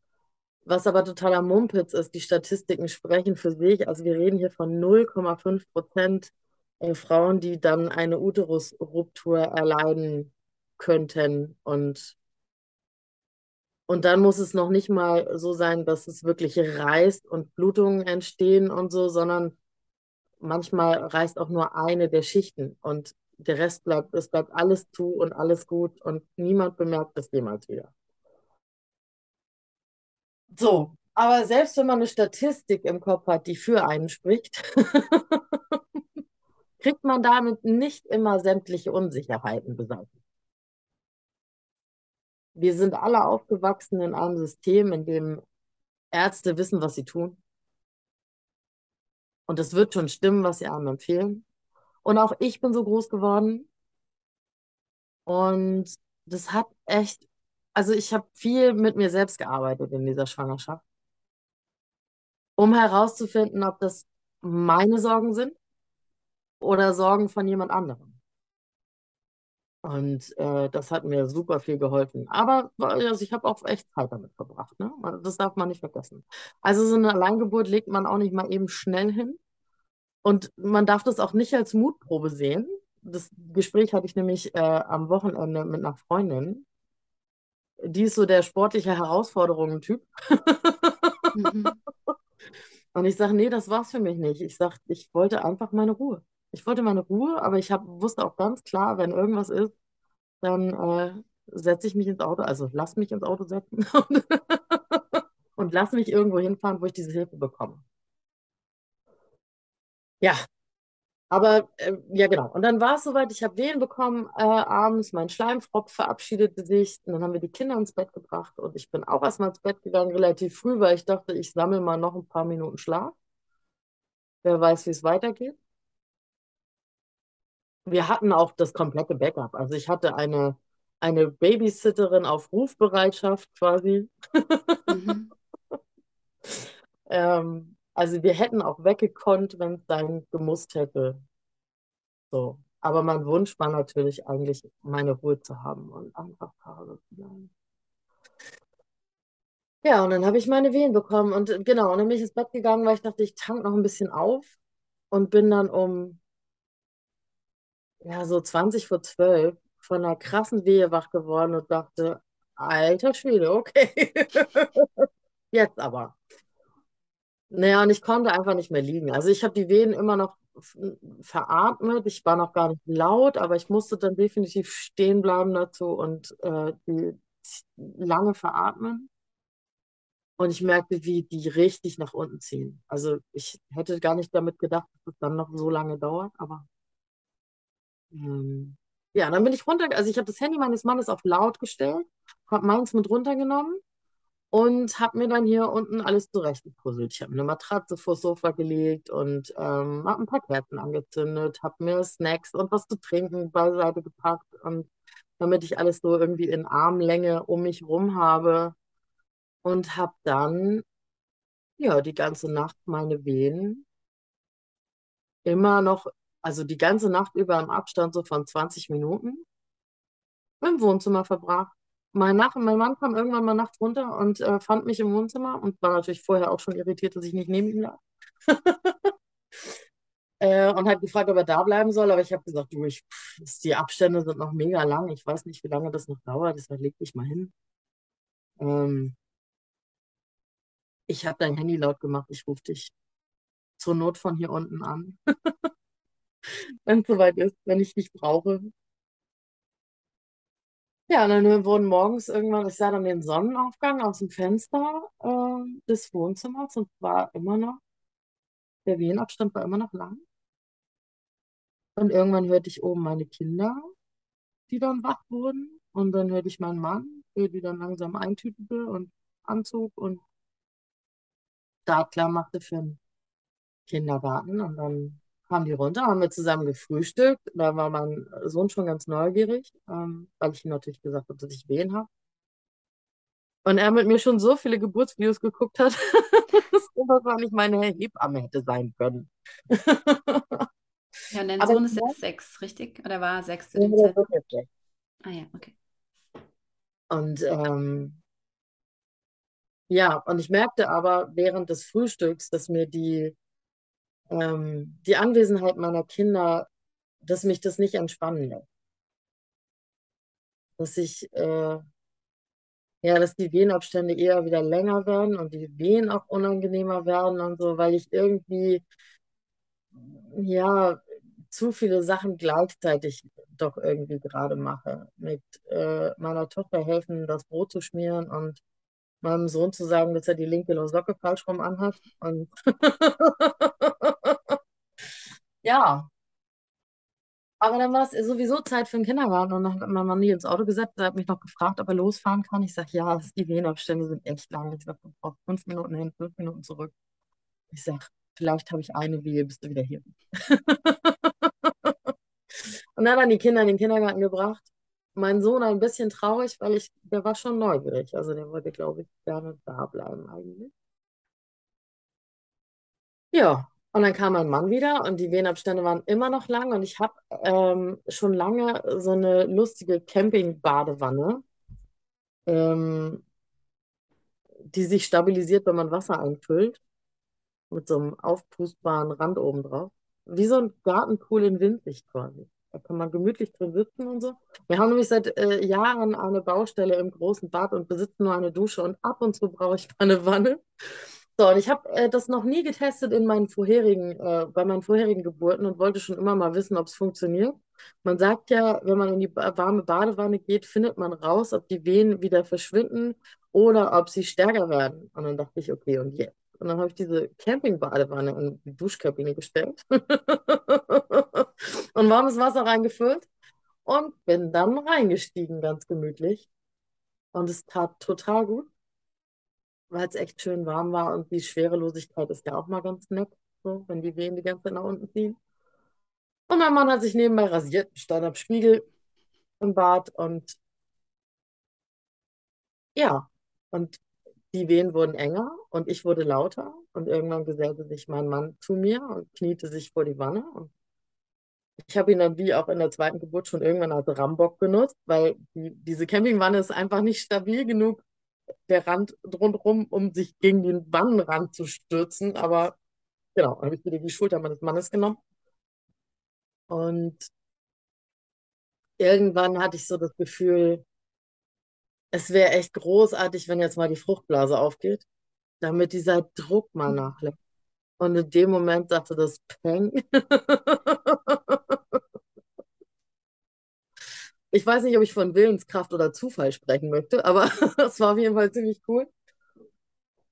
Was aber totaler Mumpitz ist, die Statistiken sprechen für sich. Also wir reden hier von 0,5 Prozent äh, Frauen, die dann eine Uterusruptur erleiden könnten. Und, und dann muss es noch nicht mal so sein, dass es wirklich reißt und Blutungen entstehen und so, sondern manchmal reißt auch nur eine der Schichten und der Rest bleibt, es bleibt alles zu und alles gut und niemand bemerkt das jemals wieder. So, aber selbst wenn man eine Statistik im Kopf hat, die für einen spricht, kriegt man damit nicht immer sämtliche Unsicherheiten beseitigt. Wir sind alle aufgewachsen in einem System, in dem Ärzte wissen, was sie tun. Und es wird schon stimmen, was sie einem empfehlen. Und auch ich bin so groß geworden. Und das hat echt, also ich habe viel mit mir selbst gearbeitet in dieser Schwangerschaft, um herauszufinden, ob das meine Sorgen sind oder Sorgen von jemand anderem. Und äh, das hat mir super viel geholfen. Aber also ich habe auch echt Zeit damit verbracht. Ne? Das darf man nicht vergessen. Also so eine Alleingeburt legt man auch nicht mal eben schnell hin. Und man darf das auch nicht als Mutprobe sehen. Das Gespräch hatte ich nämlich äh, am Wochenende mit einer Freundin. Die ist so der sportliche Herausforderungen-Typ. Mhm. Und ich sage, nee, das war's für mich nicht. Ich sage, ich wollte einfach meine Ruhe. Ich wollte meine Ruhe, aber ich hab, wusste auch ganz klar, wenn irgendwas ist, dann äh, setze ich mich ins Auto, also lass mich ins Auto setzen und lass mich irgendwo hinfahren, wo ich diese Hilfe bekomme. Ja, aber äh, ja, genau. Und dann war es soweit, ich habe Wehen bekommen äh, abends, mein Schleimfropf verabschiedete sich. Und dann haben wir die Kinder ins Bett gebracht und ich bin auch erstmal ins Bett gegangen, relativ früh, weil ich dachte, ich sammle mal noch ein paar Minuten Schlaf. Wer weiß, wie es weitergeht. Wir hatten auch das komplette Backup. Also ich hatte eine, eine Babysitterin auf Rufbereitschaft quasi. Mhm. ähm, also wir hätten auch weggekonnt, wenn es sein gemusst hätte. So. Aber mein Wunsch war natürlich eigentlich, meine Ruhe zu haben und einfach Hause zu sein. Ja, und dann habe ich meine Wehen bekommen und genau, und dann bin ich ins Bett gegangen, weil ich dachte, ich tank noch ein bisschen auf und bin dann um ja, so 20 vor 12 von einer krassen Wehe wach geworden und dachte, alter Schwede, okay. Jetzt aber. Naja, und ich konnte einfach nicht mehr liegen. Also ich habe die Wehen immer noch veratmet. Ich war noch gar nicht laut, aber ich musste dann definitiv stehen bleiben dazu und äh, die lange veratmen. Und ich merkte, wie die richtig nach unten ziehen. Also ich hätte gar nicht damit gedacht, dass es dann noch so lange dauert, aber ähm, ja, dann bin ich runter, also ich habe das Handy meines Mannes auf laut gestellt, habe meins mit runtergenommen und habe mir dann hier unten alles zurechtgepuzzelt. Ich habe eine Matratze vors Sofa gelegt und ähm, habe ein paar Kerzen angezündet, habe mir Snacks und was zu trinken beiseite gepackt und damit ich alles so irgendwie in Armlänge um mich rum habe und habe dann ja die ganze Nacht meine Wehen immer noch also die ganze Nacht über im Abstand so von 20 Minuten im Wohnzimmer verbracht. Mein, Nach mein Mann kam irgendwann mal nachts runter und äh, fand mich im Wohnzimmer und war natürlich vorher auch schon irritiert, dass ich nicht neben ihm lag. äh, und hat gefragt, ob er da bleiben soll, aber ich habe gesagt, du, ich, pff, die Abstände sind noch mega lang. Ich weiß nicht, wie lange das noch dauert, deshalb leg dich mal hin. Ähm, ich habe dein Handy laut gemacht, ich rufe dich zur Not von hier unten an. wenn es soweit ist, wenn ich dich brauche. Ja, und dann wurden morgens irgendwann, ich sah dann den Sonnenaufgang aus dem Fenster äh, des Wohnzimmers und war immer noch, der Wehenabstand war immer noch lang. Und irgendwann hörte ich oben meine Kinder, die dann wach wurden. Und dann hörte ich meinen Mann, der die dann langsam eintütete und anzog und da klar machte für den Kindergarten. Und dann kamen die runter, haben wir zusammen gefrühstückt. Da war mein Sohn schon ganz neugierig, ähm, weil ich ihm natürlich gesagt habe, dass ich Wehen habe. Und er mit mir schon so viele Geburtsvideos geguckt hat, dass das wahrscheinlich meine Hebamme hätte sein können. Ja, und dein Aber Sohn ist jetzt sechs, richtig? Oder war er sechs zu dem Zeitpunkt? Ah ja, okay. Und ähm, ja, und ich merkte aber während des Frühstücks, dass mir die, ähm, die Anwesenheit meiner Kinder, dass mich das nicht entspannen lässt. Dass ich, äh, ja, dass die Wehenabstände eher wieder länger werden und die Wehen auch unangenehmer werden und so, weil ich irgendwie, ja, zu viele Sachen gleichzeitig doch irgendwie gerade mache. Mit äh, meiner Tochter helfen, das Brot zu schmieren und meinem Sohn zu sagen, dass er die linke Socke falsch rum anhat. Und ja, aber dann war es sowieso Zeit für den Kindergarten und dann hat mein Mann nie ins Auto gesetzt. Er hat mich noch gefragt, ob er losfahren kann. Ich sage, ja, die Wehenabstände sind echt lang. Ich sage, du brauchst fünf Minuten hin, fünf Minuten zurück. Ich sage, vielleicht habe ich eine Wehe, bist du wieder hier. Und dann hat er die Kinder in den Kindergarten gebracht. Mein Sohn ein bisschen traurig, weil ich, der war schon neugierig. Also der wollte, glaube ich, gerne da bleiben eigentlich. Ja, und dann kam mein Mann wieder und die Wehenabstände waren immer noch lang und ich habe ähm, schon lange so eine lustige Camping-Badewanne, ähm, die sich stabilisiert, wenn man Wasser einfüllt, mit so einem aufpustbaren Rand oben drauf. Wie so ein Gartenpool in winzig quasi. Da kann man gemütlich drin sitzen und so. Wir haben nämlich seit äh, Jahren eine Baustelle im großen Bad und besitzen nur eine Dusche und ab und zu brauche ich mal eine Wanne. So, und ich habe äh, das noch nie getestet in meinen vorherigen, äh, bei meinen vorherigen Geburten und wollte schon immer mal wissen, ob es funktioniert. Man sagt ja, wenn man in die warme Badewanne geht, findet man raus, ob die Wehen wieder verschwinden oder ob sie stärker werden. Und dann dachte ich, okay, und jetzt? Und dann habe ich diese Camping-Badewanne in die Duschkabine gestellt und warmes Wasser reingefüllt und bin dann reingestiegen, ganz gemütlich. Und es tat total gut weil es echt schön warm war und die Schwerelosigkeit ist ja auch mal ganz nett, so, wenn die Wehen die ganze Zeit nach unten ziehen. Und mein Mann hat sich nebenbei rasiert, stand am Spiegel im Bad und ja, und die Wehen wurden enger und ich wurde lauter und irgendwann gesellte sich mein Mann zu mir und kniete sich vor die Wanne und ich habe ihn dann wie auch in der zweiten Geburt schon irgendwann als Rambock genutzt, weil die, diese Campingwanne ist einfach nicht stabil genug, der Rand rundherum, um sich gegen den Wannenrand zu stürzen. Aber genau, dann habe ich wieder die Schulter meines Mannes genommen. Und irgendwann hatte ich so das Gefühl, es wäre echt großartig, wenn jetzt mal die Fruchtblase aufgeht, damit dieser Druck mal nachlässt. Und in dem Moment sagte das Peng. Ich weiß nicht, ob ich von Willenskraft oder Zufall sprechen möchte, aber es war auf jeden Fall ziemlich cool.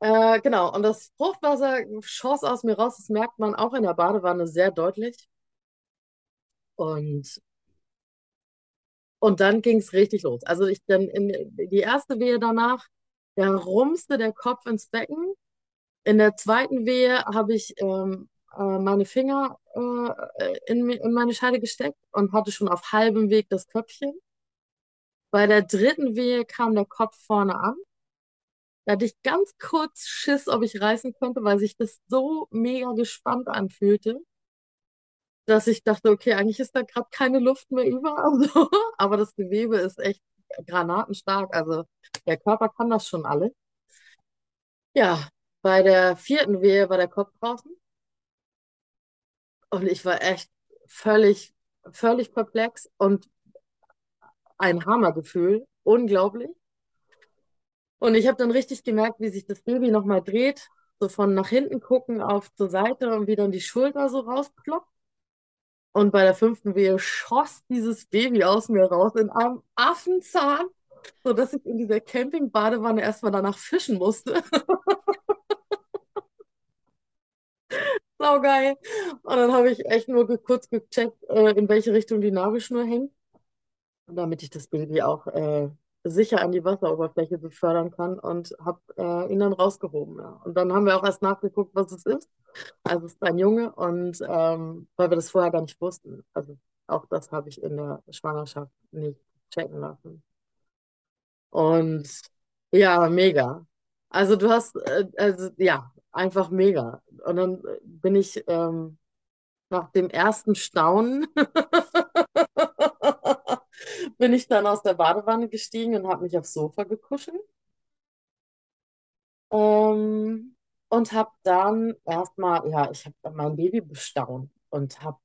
Äh, genau, und das Fruchtwasser schoss aus mir raus, das merkt man auch in der Badewanne sehr deutlich. Und, und dann ging es richtig los. Also ich dann in die erste Wehe danach, da rumste der Kopf ins Becken. In der zweiten Wehe habe ich ähm, äh, meine Finger äh, in, in meine Scheide gesteckt und hatte schon auf halbem Weg das Köpfchen. Bei der dritten Wehe kam der Kopf vorne an. Da hatte ich ganz kurz Schiss, ob ich reißen könnte, weil sich das so mega gespannt anfühlte, dass ich dachte, okay, eigentlich ist da gerade keine Luft mehr über. Also, aber das Gewebe ist echt granatenstark. Also der Körper kann das schon alle. Ja, bei der vierten Wehe war der Kopf draußen und ich war echt völlig, völlig perplex und ein Hammergefühl. Unglaublich. Und ich habe dann richtig gemerkt, wie sich das Baby nochmal dreht, so von nach hinten gucken auf zur Seite und wie dann die Schulter so rausploppt. Und bei der fünften Wehe schoss dieses Baby aus mir raus in einem Affenzahn, sodass ich in dieser Camping-Badewanne erstmal danach fischen musste. Saugeil. Und dann habe ich echt nur ge- kurz gecheckt, äh, in welche Richtung die Nabelschnur hängt, damit ich das Baby auch äh, sicher an die Wasseroberfläche befördern kann und habe äh, ihn dann rausgehoben. Ja. Und dann haben wir auch erst nachgeguckt, was es ist. Also es ist ein Junge und ähm, weil wir das vorher gar nicht wussten. Also auch das habe ich in der Schwangerschaft nicht checken lassen. Und ja, mega. Also du hast, äh, also ja, einfach mega. Und dann äh, bin ich ähm, nach dem ersten Staunen bin ich dann aus der Badewanne gestiegen und habe mich aufs Sofa gekuschelt. Ähm, und habe dann erstmal, ja, ich habe mein Baby bestaunt und habe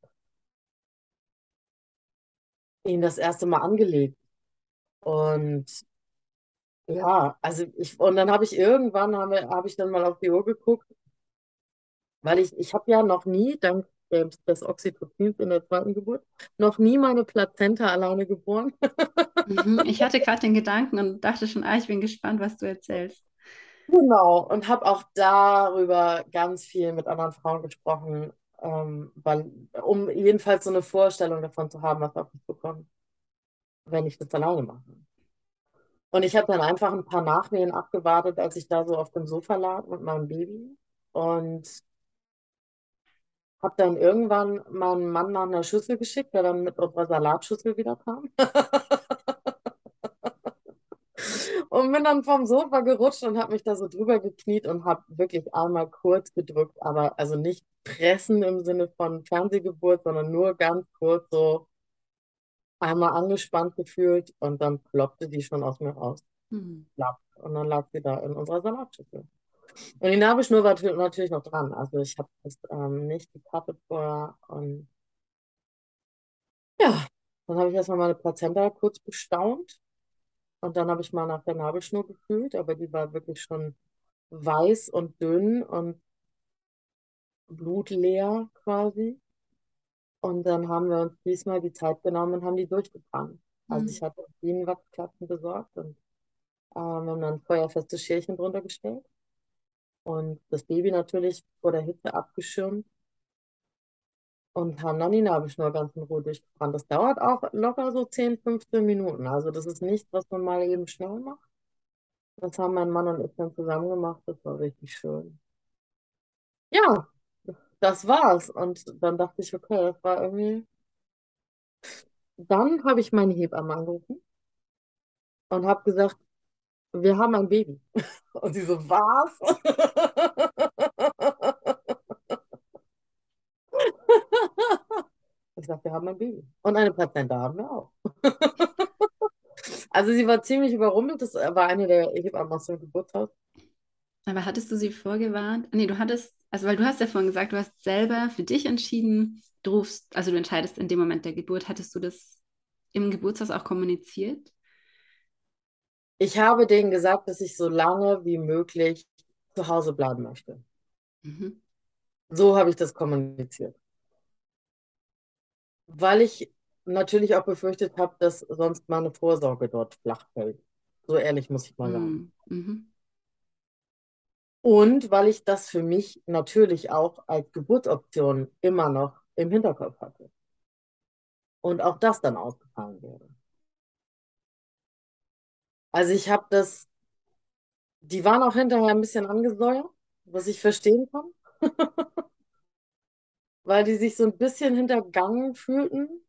ihn das erste Mal angelegt. Und ja, also ich, und dann habe ich irgendwann, habe, habe ich dann mal auf die Uhr geguckt, weil ich, ich habe ja noch nie, dank des, des Oxytocins in der zweiten Geburt, noch nie meine Plazenta alleine geboren. Mhm. Ich hatte gerade den Gedanken und dachte schon, ah, ich bin gespannt, was du erzählst. Genau, und habe auch darüber ganz viel mit anderen Frauen gesprochen, ähm, weil, um jedenfalls so eine Vorstellung davon zu haben, was auf mich bekommt, wenn ich das alleine mache. Und ich habe dann einfach ein paar Nachwehen abgewartet, als ich da so auf dem Sofa lag mit meinem Baby und habe dann irgendwann meinen Mann nach einer Schüssel geschickt, der dann mit unserer Salatschüssel wieder kam. Und bin dann vom Sofa gerutscht und habe mich da so drüber gekniet und habe wirklich einmal kurz gedrückt, aber also nicht pressen im Sinne von Fernsehgeburt, sondern nur ganz kurz so einmal angespannt gefühlt und dann ploppte die schon aus mir raus. Mhm. Und dann lag sie da in unserer Salatschüssel. Und die Nabelschnur war natür- natürlich noch dran. Also ich habe das ähm, nicht gekappt vorher. Und ja, dann habe ich erstmal meine Plazenta kurz bestaunt. Und dann habe ich mal nach der Nabelschnur gefühlt, aber die war wirklich schon weiß und dünn und blutleer quasi. Und dann haben wir uns diesmal die Zeit genommen und haben die durchgebrannt. Also ich Mhm. hatte Bienenwachsklappen besorgt und äh, wir haben dann ein feuerfestes Schälchen drunter gestellt und das Baby natürlich vor der Hitze abgeschirmt und haben dann die Nabelschnur ganz in Ruhe durchgebrannt. Das dauert auch locker so 10, 15 Minuten. Also das ist nichts, was man mal eben schnell macht. Das haben mein Mann und ich dann zusammen gemacht. Das war richtig schön. Ja, das war's. Und dann dachte ich, okay, das war irgendwie. Dann habe ich meine Hebamme angerufen und habe gesagt, wir haben ein Baby. Und sie so, was? Ich sage, wir haben ein Baby. Und eine Plazenta haben wir auch. Also sie war ziemlich überrumpelt. Das war eine der Hebammen aus dem Geburtshaus. Aber hattest du sie vorgewarnt? Nee, du hattest, also weil du hast ja vorhin gesagt, du hast selber für dich entschieden, du rufst, also du entscheidest in dem Moment der Geburt. Hattest du das im Geburtshaus auch kommuniziert? Ich habe denen gesagt, dass ich so lange wie möglich zu Hause bleiben möchte. Mhm. So habe ich das kommuniziert. Weil ich natürlich auch befürchtet habe, dass sonst meine Vorsorge dort flach fällt. So ehrlich muss ich mal sagen. Mhm. Und weil ich das für mich natürlich auch als Geburtsoption immer noch im Hinterkopf hatte. Und auch das dann ausgefallen wäre. Also ich habe das, die waren auch hinterher ein bisschen angesäuert, was ich verstehen kann, weil die sich so ein bisschen hintergangen fühlten.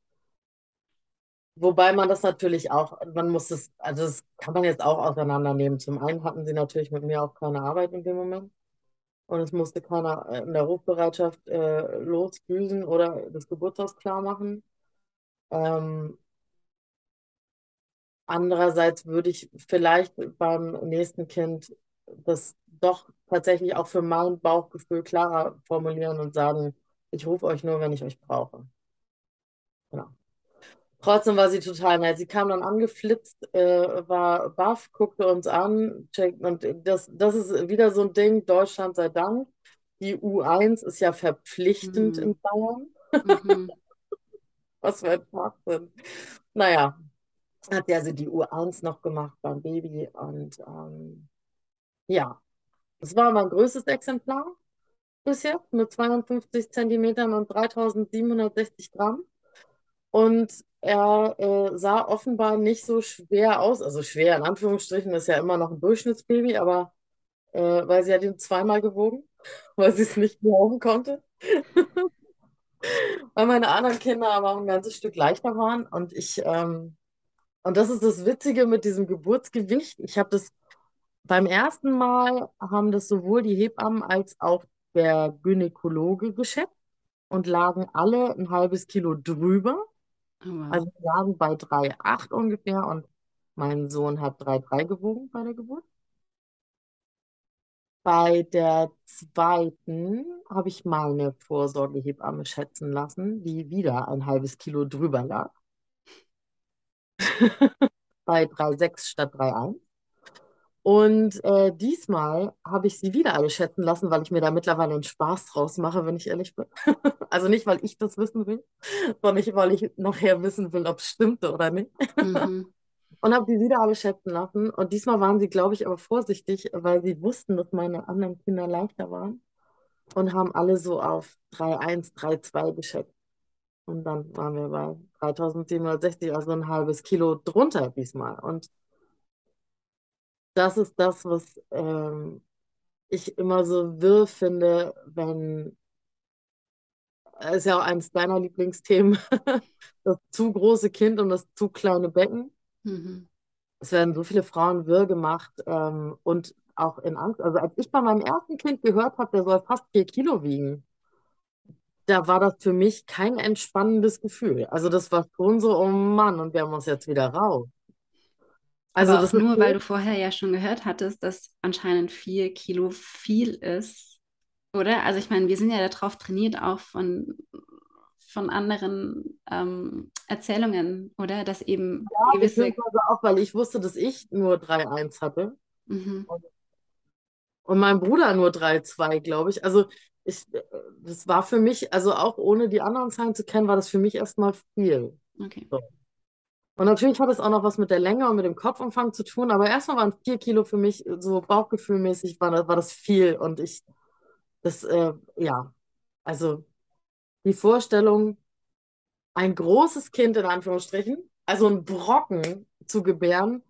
Wobei man das natürlich auch, man muss es, also das kann man jetzt auch auseinandernehmen. Zum einen hatten sie natürlich mit mir auch keine Arbeit in dem Moment. Und es musste keiner äh, in der Rufbereitschaft äh, losdüsen oder das Geburtshaus klar machen. Ähm, andererseits würde ich vielleicht beim nächsten Kind das doch tatsächlich auch für mein Bauchgefühl klarer formulieren und sagen, ich rufe euch nur, wenn ich euch brauche. Genau. Trotzdem war sie total nett. Sie kam dann angeflitzt, äh, war baff, guckte uns an, checkt, und das, das ist wieder so ein Ding, Deutschland sei Dank. Die U1 ist ja verpflichtend in Mhm. Bayern. Mhm. Was für ein Schwachsinn. Naja, hat sie also die U1 noch gemacht beim Baby und ähm, ja, das war mein größtes Exemplar. bis jetzt mit 52 Zentimetern und 3760 Gramm. Und er äh, sah offenbar nicht so schwer aus. Also schwer in Anführungsstrichen ist ja immer noch ein Durchschnittsbaby, aber äh, weil sie hat ihn zweimal gewogen, weil sie es nicht glauben konnte. weil meine anderen Kinder aber auch ein ganzes Stück leichter waren. Und ich, ähm, und das ist das Witzige mit diesem Geburtsgewicht. Ich habe das beim ersten Mal haben das sowohl die Hebammen als auch der Gynäkologe geschätzt und lagen alle ein halbes Kilo drüber. Oh, wow. Also wir lagen bei 3,8 ungefähr und mein Sohn hat 3,3 gewogen bei der Geburt. Bei der zweiten habe ich meine Vorsorgehebamme schätzen lassen, die wieder ein halbes Kilo drüber lag. bei 3,6 statt 3,1. Und äh, diesmal habe ich sie wieder alle schätzen lassen, weil ich mir da mittlerweile einen Spaß draus mache, wenn ich ehrlich bin. also nicht, weil ich das wissen will, sondern nicht, weil ich nachher wissen will, ob es stimmte oder nicht. Mhm. Und habe die wieder alle schätzen lassen. Und diesmal waren sie, glaube ich, aber vorsichtig, weil sie wussten, dass meine anderen Kinder leichter waren. Und haben alle so auf 3,1, 3,2 geschätzt. Und dann waren wir bei 3760, also ein halbes Kilo drunter diesmal. Und das ist das, was ähm, ich immer so wirr finde, wenn, es ist ja auch eines deiner Lieblingsthemen, das zu große Kind und das zu kleine Becken. Mhm. Es werden so viele Frauen wirr gemacht ähm, und auch in Angst. Also als ich bei meinem ersten Kind gehört habe, der soll fast vier Kilo wiegen, da war das für mich kein entspannendes Gefühl. Also das war schon so, oh Mann, und wir haben uns jetzt wieder raus. Also Aber das nur, so- weil du vorher ja schon gehört hattest, dass anscheinend vier Kilo viel ist, oder? Also ich meine, wir sind ja darauf trainiert, auch von, von anderen ähm, Erzählungen, oder? Dass eben gewisse... beziehungsweise auch, weil ich wusste, dass ich nur 3,1 hatte Mhm. und mein Bruder nur 3,2, glaube ich. Also ich, äh, das war für mich, also auch ohne die anderen Zahlen zu kennen, war das für mich erstmal viel. Okay. Und natürlich hat es auch noch was mit der Länge und mit dem Kopfumfang zu tun, aber erstmal waren vier Kilo für mich so bauchgefühlmäßig, war, das- war das viel. Und ich, das, äh, ja, also die Vorstellung, ein großes Kind in Anführungsstrichen, also ein Brocken zu gebären,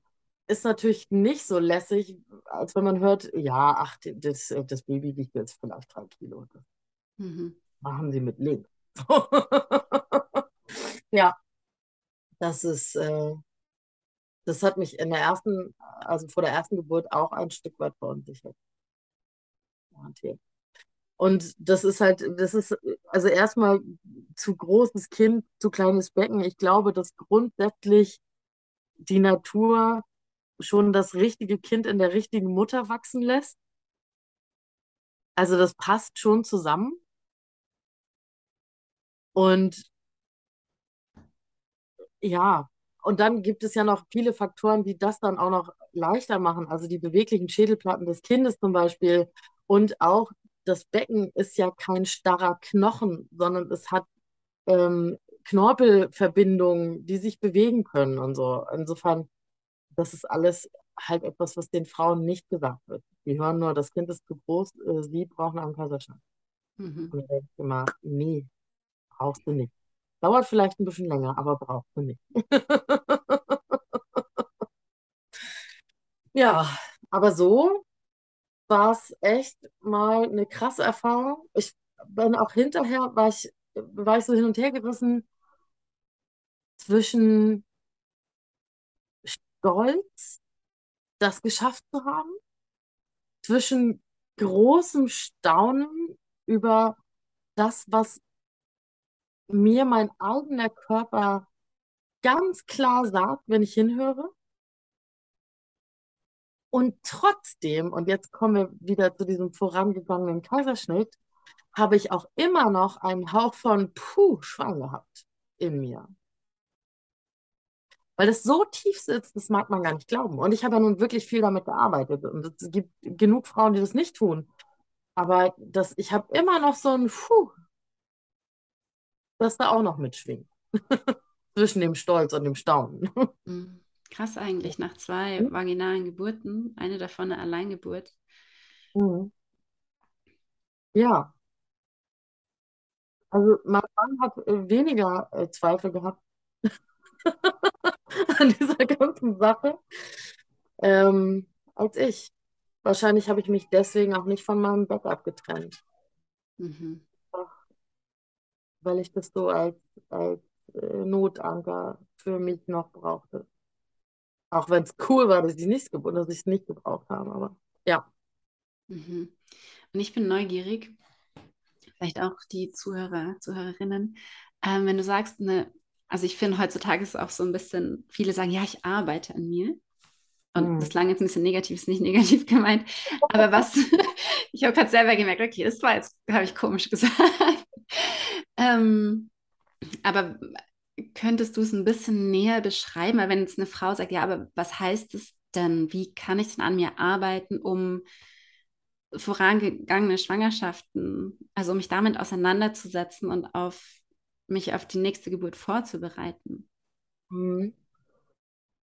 ist natürlich nicht so lässig, als wenn man hört, ja, ach, das, das Baby wiegt jetzt vielleicht drei Kilo. Mhm. machen sie mit links. Ja, das ist, äh, das hat mich in der ersten, also vor der ersten Geburt auch ein Stück weit verunsichert. Garantiert. Und das ist halt, das ist also erstmal zu großes Kind, zu kleines Becken. Ich glaube, dass grundsätzlich die Natur schon das richtige Kind in der richtigen Mutter wachsen lässt. Also das passt schon zusammen. Und ja, und dann gibt es ja noch viele Faktoren, die das dann auch noch leichter machen. Also die beweglichen Schädelplatten des Kindes zum Beispiel. Und auch das Becken ist ja kein starrer Knochen, sondern es hat ähm, Knorpelverbindungen, die sich bewegen können und so. Insofern, das ist alles halt etwas, was den Frauen nicht gesagt wird. Die hören nur, das Kind ist zu groß, äh, sie brauchen einen Kaiserschnitt. Mhm. Und dann denke ich immer, nee, brauchst du nicht. Dauert vielleicht ein bisschen länger, aber brauchst du nicht. Ja, aber so war es echt mal eine krasse Erfahrung. Ich bin auch hinterher, war ich, war ich so hin und her gerissen zwischen Stolz, das geschafft zu haben, zwischen großem Staunen über das, was mir mein eigener Körper ganz klar sagt, wenn ich hinhöre. Und trotzdem, und jetzt kommen wir wieder zu diesem vorangegangenen Kaiserschnitt, habe ich auch immer noch einen Hauch von Puh, Schwein gehabt in mir. Weil das so tief sitzt, das mag man gar nicht glauben. Und ich habe ja nun wirklich viel damit gearbeitet. Und es gibt genug Frauen, die das nicht tun. Aber das, ich habe immer noch so ein Puh, das da auch noch mitschwingt. Zwischen dem Stolz und dem Staunen. Mhm. Krass eigentlich, nach zwei vaginalen Geburten, eine davon eine Alleingeburt. Mhm. Ja, Also mein Mann hat äh, weniger äh, Zweifel gehabt an dieser ganzen Sache ähm, als ich. Wahrscheinlich habe ich mich deswegen auch nicht von meinem Backup getrennt, Mhm. Weil ich das so als, als äh, Notanker für mich noch brauchte. Auch wenn es cool war, dass ich nicht, dass ich es nicht gebraucht habe, aber ja. Mhm. Und ich bin neugierig, vielleicht auch die Zuhörer, Zuhörerinnen, ähm, wenn du sagst, ne, also ich finde heutzutage ist es auch so ein bisschen, viele sagen, ja, ich arbeite an mir. Und das Hm. klang jetzt ein bisschen negativ, ist nicht negativ gemeint. Aber was, ich habe gerade selber gemerkt, okay, das war jetzt, habe ich komisch gesagt. Ähm, aber könntest du es ein bisschen näher beschreiben? Wenn jetzt eine Frau sagt, ja, aber was heißt es denn? Wie kann ich denn an mir arbeiten, um vorangegangene Schwangerschaften, also um mich damit auseinanderzusetzen und auf mich auf die nächste Geburt vorzubereiten? Hm.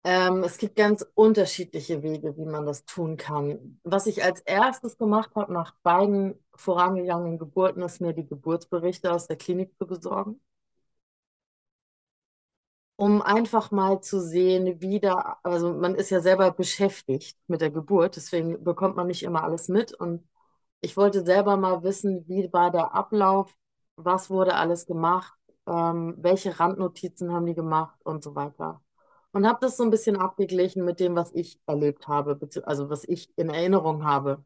Ähm, es gibt ganz unterschiedliche Wege, wie man das tun kann. Was ich als erstes gemacht habe nach beiden vorangegangenen Geburten, ist mir die Geburtsberichte aus der Klinik zu besorgen. um einfach mal zu sehen, wie da, also man ist ja selber beschäftigt mit der Geburt, deswegen bekommt man nicht immer alles mit. Und ich wollte selber mal wissen, wie war der Ablauf, was wurde alles gemacht, ähm, welche Randnotizen haben die gemacht und so weiter. Und habe das so ein bisschen abgeglichen mit dem, was ich erlebt habe, also was ich in Erinnerung habe.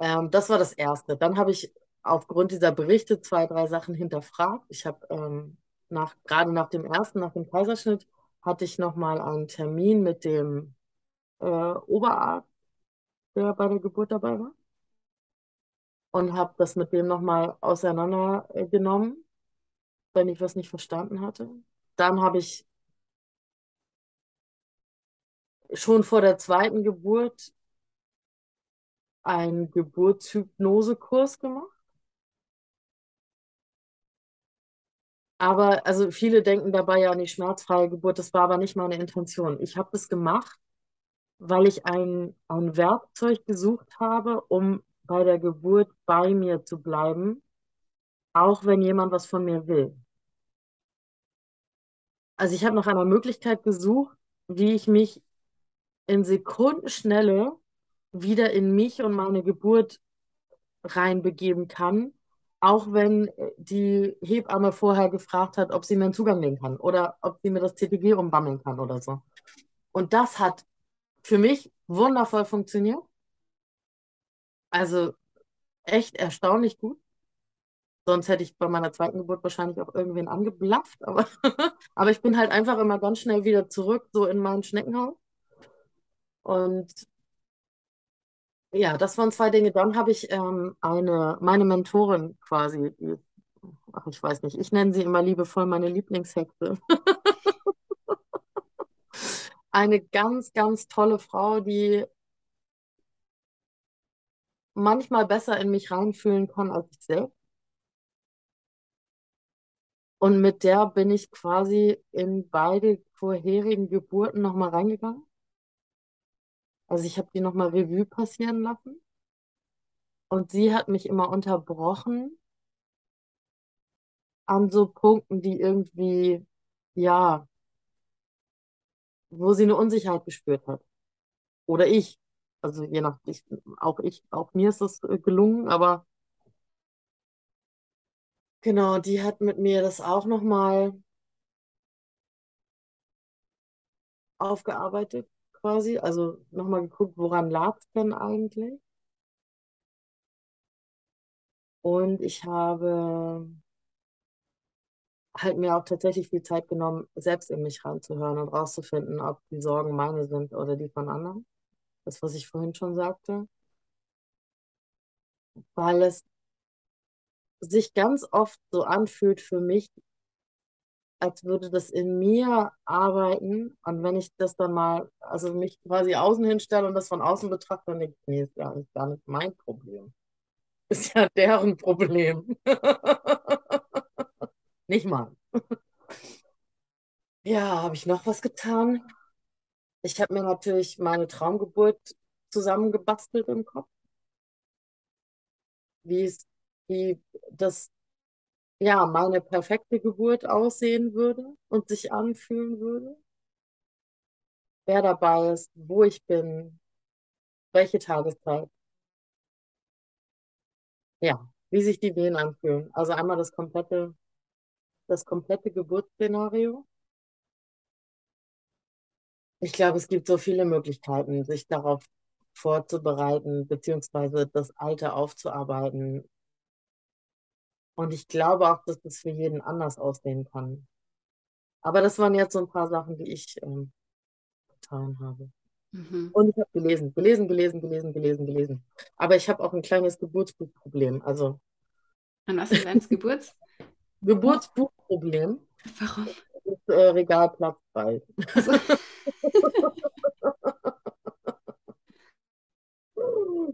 Ähm, das war das Erste. Dann habe ich aufgrund dieser Berichte zwei, drei Sachen hinterfragt. Ich habe ähm, nach, gerade nach dem ersten, nach dem Kaiserschnitt, hatte ich nochmal einen Termin mit dem äh, Oberarzt, der bei der Geburt dabei war, und habe das mit dem nochmal auseinandergenommen, wenn ich was nicht verstanden hatte. Dann habe ich schon vor der zweiten Geburt einen Geburtshypnosekurs gemacht. Aber also viele denken dabei ja an die schmerzfreie Geburt. Das war aber nicht meine Intention. Ich habe das gemacht, weil ich ein, ein Werkzeug gesucht habe, um bei der Geburt bei mir zu bleiben, auch wenn jemand was von mir will. Also ich habe nach einer Möglichkeit gesucht, wie ich mich in Sekundenschnelle wieder in mich und meine Geburt reinbegeben kann, auch wenn die Hebamme vorher gefragt hat, ob sie mir einen Zugang legen kann oder ob sie mir das CTG umbammeln kann oder so. Und das hat für mich wundervoll funktioniert. Also echt erstaunlich gut. Sonst hätte ich bei meiner zweiten Geburt wahrscheinlich auch irgendwen angeblafft. Aber, aber ich bin halt einfach immer ganz schnell wieder zurück, so in mein Schneckenhaus. Und ja, das waren zwei Dinge. Dann habe ich ähm, eine, meine Mentorin quasi, ach, ich weiß nicht, ich nenne sie immer liebevoll meine Lieblingshexe. Eine ganz, ganz tolle Frau, die manchmal besser in mich reinfühlen kann als ich selbst. Und mit der bin ich quasi in beide vorherigen Geburten nochmal reingegangen. Also ich habe die nochmal Revue passieren lassen. Und sie hat mich immer unterbrochen an so Punkten, die irgendwie, ja, wo sie eine Unsicherheit gespürt hat. Oder ich. Also je nach, ich, auch ich, auch mir ist das äh, gelungen, aber genau, die hat mit mir das auch nochmal aufgearbeitet, quasi. Also nochmal geguckt, woran lag es denn eigentlich? Und ich habe halt mir auch tatsächlich viel Zeit genommen, selbst in mich reinzuhören und rauszufinden, ob die Sorgen meine sind oder die von anderen. Das, was ich vorhin schon sagte. Weil es sich ganz oft so anfühlt für mich, als würde das in mir arbeiten. Und wenn ich das dann mal, also mich quasi außen hinstelle und das von außen betrachte, dann denke ich, nee, ist gar nicht, gar nicht mein Problem. Ist ja deren Problem. Nicht mal. Ja, habe ich noch was getan? Ich habe mir natürlich meine Traumgeburt zusammengebastelt im Kopf, wie es, wie das ja, meine perfekte Geburt aussehen würde und sich anfühlen würde. Wer dabei ist, wo ich bin, welche Tageszeit. Ja, wie sich die Wehen anfühlen. Also einmal das komplette, das komplette Geburtsszenario. Ich glaube, es gibt so viele Möglichkeiten, sich darauf vorzubereiten, beziehungsweise das Alte aufzuarbeiten. Und ich glaube auch, dass das für jeden anders aussehen kann. Aber das waren jetzt so ein paar Sachen, die ich ähm, getan habe. Mhm. Und ich habe gelesen, gelesen, gelesen, gelesen, gelesen, gelesen. Aber ich habe auch ein kleines Geburtsbuchproblem. Also Und was ist dein Geburts? Geburtsbuchproblem. Warum? Das äh, Regal platzt bald. Also,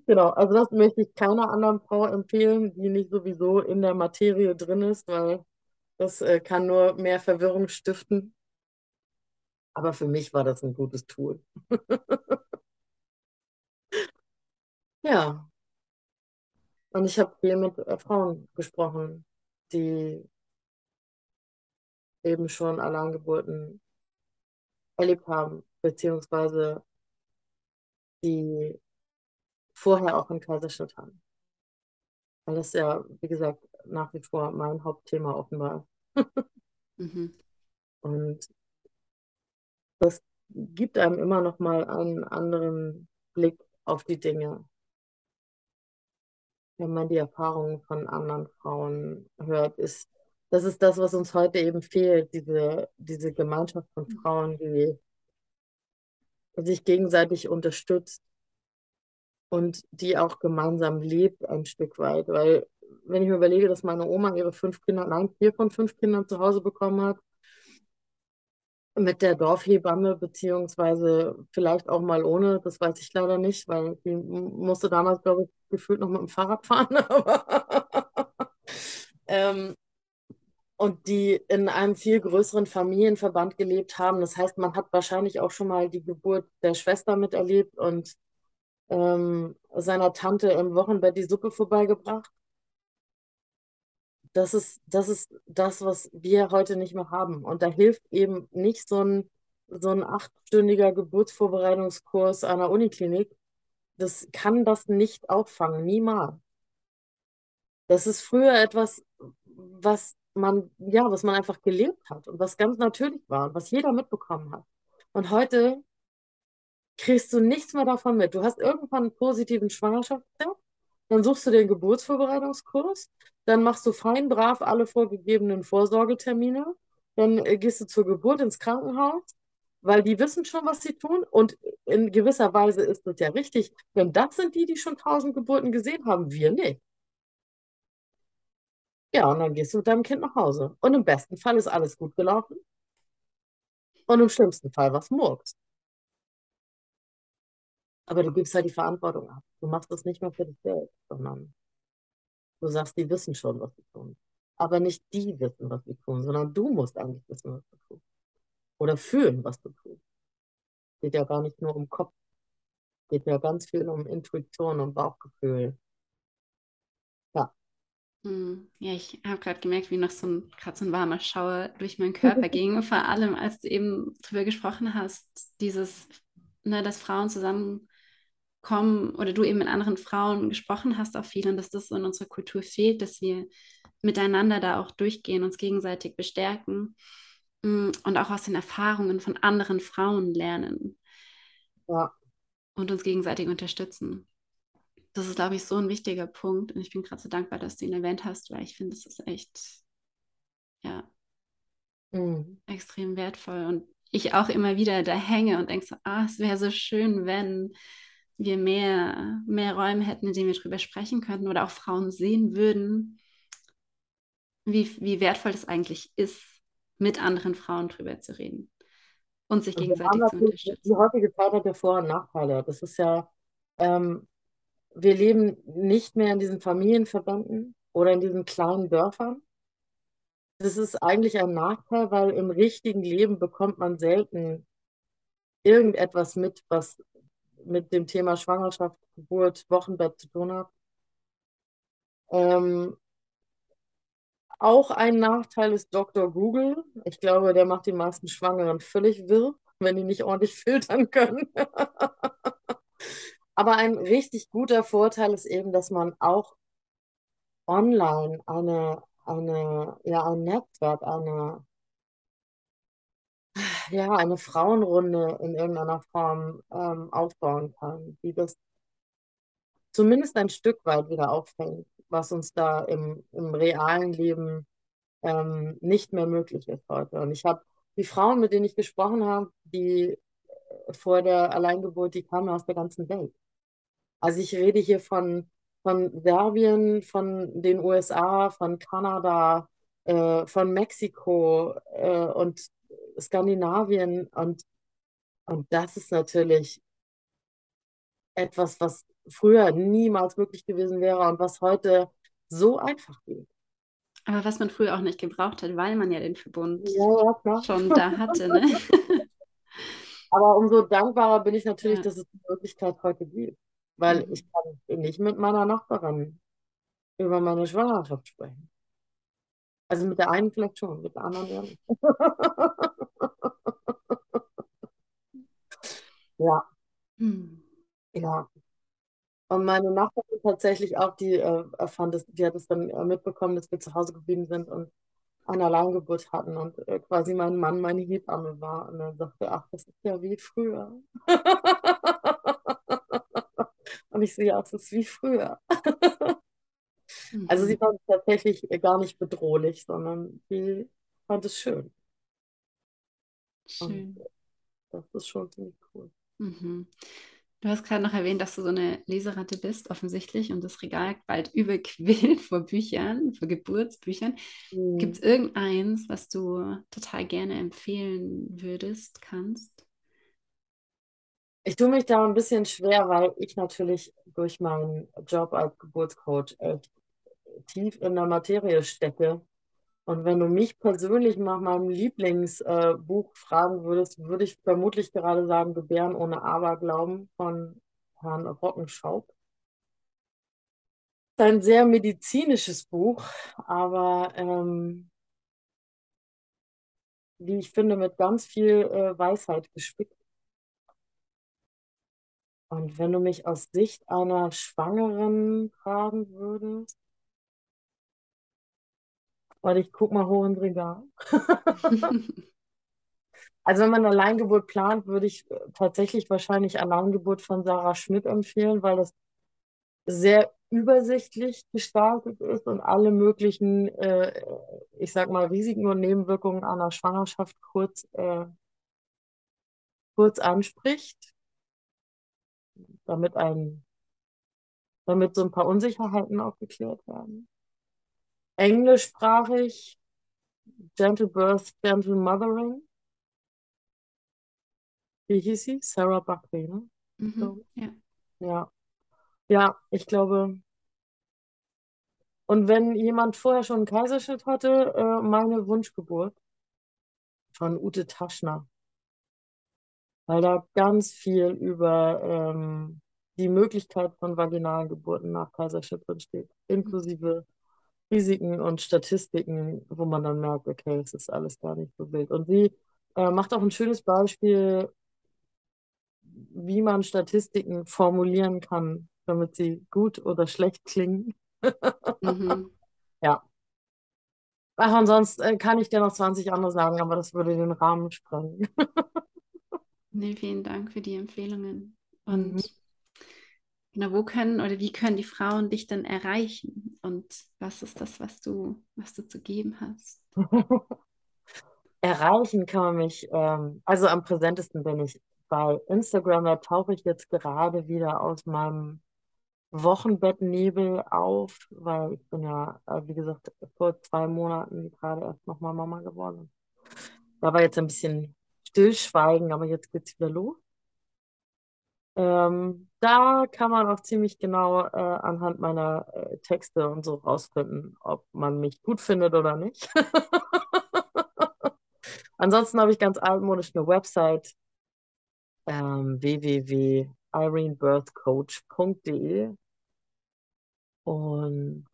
Genau, also das möchte ich keiner anderen Frau empfehlen, die nicht sowieso in der Materie drin ist, weil das äh, kann nur mehr Verwirrung stiften. Aber für mich war das ein gutes Tool. Ja, und ich habe viel mit äh, Frauen gesprochen, die eben schon Alleingeburten erlebt haben, beziehungsweise die vorher auch Kaiserschnitt haben. Weil das ja, wie gesagt, nach wie vor mein Hauptthema offenbar mhm. Und das gibt einem immer noch mal einen anderen Blick auf die Dinge. Wenn man die Erfahrungen von anderen Frauen hört, ist, das ist das, was uns heute eben fehlt, diese, diese Gemeinschaft von Frauen, die sich gegenseitig unterstützt und die auch gemeinsam lebt ein Stück weit. Weil, wenn ich mir überlege, dass meine Oma ihre fünf Kinder, nein, vier von fünf Kindern zu Hause bekommen hat, mit der Dorfhebamme, beziehungsweise vielleicht auch mal ohne, das weiß ich leider nicht, weil die musste damals, glaube ich, gefühlt noch mit dem Fahrrad fahren. Ähm, und die in einem viel größeren Familienverband gelebt haben. Das heißt, man hat wahrscheinlich auch schon mal die Geburt der Schwester miterlebt und ähm, seiner Tante im Wochenbett die Suppe vorbeigebracht. Das ist, das ist das, was wir heute nicht mehr haben. Und da hilft eben nicht so ein, so ein achtstündiger Geburtsvorbereitungskurs der Uniklinik. Das kann das nicht auffangen, niemals. Das ist früher etwas, was man, ja, was man einfach gelebt hat und was ganz natürlich war und was jeder mitbekommen hat. Und heute kriegst du nichts mehr davon mit. Du hast irgendwann einen positiven Schwangerschaftstest, dann suchst du den Geburtsvorbereitungskurs, dann machst du fein brav alle vorgegebenen Vorsorgetermine, dann äh, gehst du zur Geburt ins Krankenhaus, weil die wissen schon, was sie tun. Und in gewisser Weise ist das ja richtig, denn das sind die, die schon tausend Geburten gesehen haben, wir nicht. Ja, und dann gehst du mit deinem Kind nach Hause. Und im besten Fall ist alles gut gelaufen. Und im schlimmsten Fall was Murks. Aber du gibst halt die Verantwortung ab. Du machst das nicht mehr für dich selbst, sondern du sagst, die wissen schon, was sie tun. Aber nicht die wissen, was sie tun, sondern du musst eigentlich wissen, was du tust. Oder fühlen, was du tust. Geht ja gar nicht nur um Kopf. Geht ja ganz viel um Intuition und Bauchgefühl. Ja. Hm, Ja, ich habe gerade gemerkt, wie noch so ein, gerade so ein warmer Schauer durch meinen Körper ging. Vor allem, als du eben drüber gesprochen hast, dieses, ne, dass Frauen zusammenkommen oder du eben mit anderen Frauen gesprochen hast, auch viel und dass das in unserer Kultur fehlt, dass wir miteinander da auch durchgehen, uns gegenseitig bestärken mm, und auch aus den Erfahrungen von anderen Frauen lernen Ja. und uns gegenseitig unterstützen. Das ist, glaube ich, so ein wichtiger Punkt. Und ich bin gerade so dankbar, dass du ihn erwähnt hast, weil ich finde, das ist echt, ja, Mhm. extrem wertvoll. Und ich auch immer wieder da hänge und denke so, ah, es wäre so schön, wenn wir mehr, mehr Räume hätten, in denen wir drüber sprechen könnten oder auch Frauen sehen würden, wie, wie wertvoll das eigentlich ist, mit anderen Frauen drüber zu reden und sich Und haben gegenseitig zu natürlich, die unterstützen. heutige Zeit hat ja Vor- und Nachteile. Das ist ja, ähm, wir leben nicht mehr in diesen Familienverbänden oder in diesen kleinen Dörfern. Das ist eigentlich ein Nachteil, weil im richtigen Leben bekommt man selten irgendetwas mit, was mit dem Thema Schwangerschaft, Geburt, Wochenbett zu tun hat. Ähm, Auch ein Nachteil ist Dr. Google. Ich glaube, der macht die meisten Schwangeren völlig wirr, wenn die nicht ordentlich filtern können. Aber ein richtig guter Vorteil ist eben, dass man auch online eine, eine, ja, ein Netzwerk, eine, ja, eine Frauenrunde in irgendeiner Form ähm, aufbauen kann, die das zumindest ein Stück weit wieder auffängt, was uns da im, im realen Leben ähm, nicht mehr möglich ist heute. Und ich habe die Frauen, mit denen ich gesprochen habe, die äh, vor der Alleingeburt, die kamen aus der ganzen Welt. Also ich rede hier von, von Serbien, von den USA, von Kanada, äh, von Mexiko äh, und Skandinavien. Und, und das ist natürlich etwas, was früher niemals möglich gewesen wäre und was heute so einfach geht. Aber was man früher auch nicht gebraucht hat, weil man ja den Verbund Ja, schon da hatte, ne? Aber umso dankbarer bin ich natürlich, Ja. dass es die Möglichkeit heute gibt. Weil Mhm. ich kann nicht mit meiner Nachbarin über meine Schwangerschaft sprechen. Also mit der einen vielleicht schon, mit der anderen ja nicht. Ja, Hm. ja. Und meine Nachbarin tatsächlich auch, die äh, fand es, die hat es dann äh, mitbekommen, dass wir zu Hause geblieben sind und eine Alleingeburt hatten und äh, quasi mein Mann meine Hebamme war. Und dann sagte, ach, das ist ja wie früher. Und ich so, ja, es ist wie früher. Also sie Mhm. fand es tatsächlich gar nicht bedrohlich, sondern sie fand es schön. Und Schön. das ist schon ziemlich cool. Mhm. Du hast gerade noch erwähnt, dass du so eine Leseratte bist, offensichtlich, und das Regal bald überquillt vor Büchern, vor Geburtsbüchern. Gibt es irgendeins, was du total gerne empfehlen würdest, kannst? Ich tue mich da ein bisschen schwer, weil ich natürlich durch meinen Job als Geburtscoach echt tief in der Materie stecke. Und wenn du mich persönlich nach meinem Lieblingsbuch fragen würdest, würde ich vermutlich gerade sagen, Gebären ohne Aberglauben von Herrn Rockenschaub. ist ein sehr medizinisches Buch, aber ähm, wie ich finde, mit ganz viel äh, Weisheit gespickt. Und wenn du mich aus Sicht einer Schwangeren fragen würdest, warte, ich guck mal hoch ins Regal. Also wenn man Alleingeburt plant, würde ich äh, tatsächlich wahrscheinlich Alleingeburt von Sarah Schmidt empfehlen, weil das sehr übersichtlich gestaltet ist und alle möglichen, äh, ich sag mal, Risiken und Nebenwirkungen einer Schwangerschaft kurz, äh, kurz anspricht, damit ein, damit so ein paar Unsicherheiten aufgeklärt werden. Englischsprachig, Gentle Birth, Gentle Mothering. Wie hieß sie? Sarah Buckley, ne? Mhm. Ja. Ja. Ja, ich glaube. Und wenn jemand vorher schon einen Kaiserschnitt hatte, äh, meine Wunschgeburt von Ute Taschner. Weil da ganz viel über ähm, die Möglichkeit von vaginalen Geburten nach Kaiserschnitt drin steht, inklusive Risiken und Statistiken, wo man dann merkt, okay, es ist alles gar nicht so wild. Und sie äh, macht auch ein schönes Beispiel, wie man Statistiken formulieren kann, damit sie gut oder schlecht klingen. Mhm. Ja. Ach, und sonst äh, kann ich dir noch 20 andere sagen, aber das würde den Rahmen sprengen. Nee, vielen Dank für die Empfehlungen. Mhm. Genau, wo können oder wie können die Frauen dich dann erreichen? Und was ist das, was du, was du zu geben hast? Erreichen kann man mich, ähm, also am präsentesten bin ich bei Instagram, da tauche ich jetzt gerade wieder aus meinem Wochenbettnebel auf, weil ich bin ja, äh, wie gesagt, vor zwei Monaten gerade erst nochmal Mama geworden. Da war jetzt ein bisschen Stillschweigen, aber jetzt geht's wieder los. Ähm, da kann man auch ziemlich genau äh, anhand meiner äh, Texte und so rausfinden, ob man mich gut findet oder nicht. Ansonsten habe ich ganz altmodisch eine Website ähm, www.irenebirthcoach.de und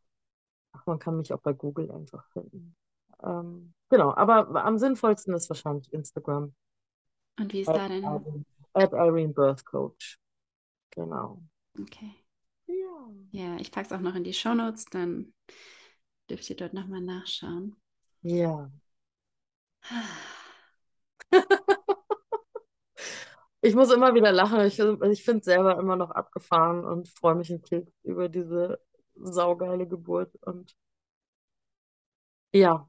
ach. Man kann mich auch bei Google einfach finden. Ähm, genau, aber am sinnvollsten ist wahrscheinlich Instagram. Und wie ist At da denn? At Irene Birth Coach. Genau. Okay. Ja. Ja, ich packe es auch noch in die Shownotes, dann dürft ihr dort nochmal nachschauen. Ja. Ich muss immer wieder lachen. Ich, ich finde es selber immer noch abgefahren und freue mich ein Keks über diese saugeile Geburt. Und ja,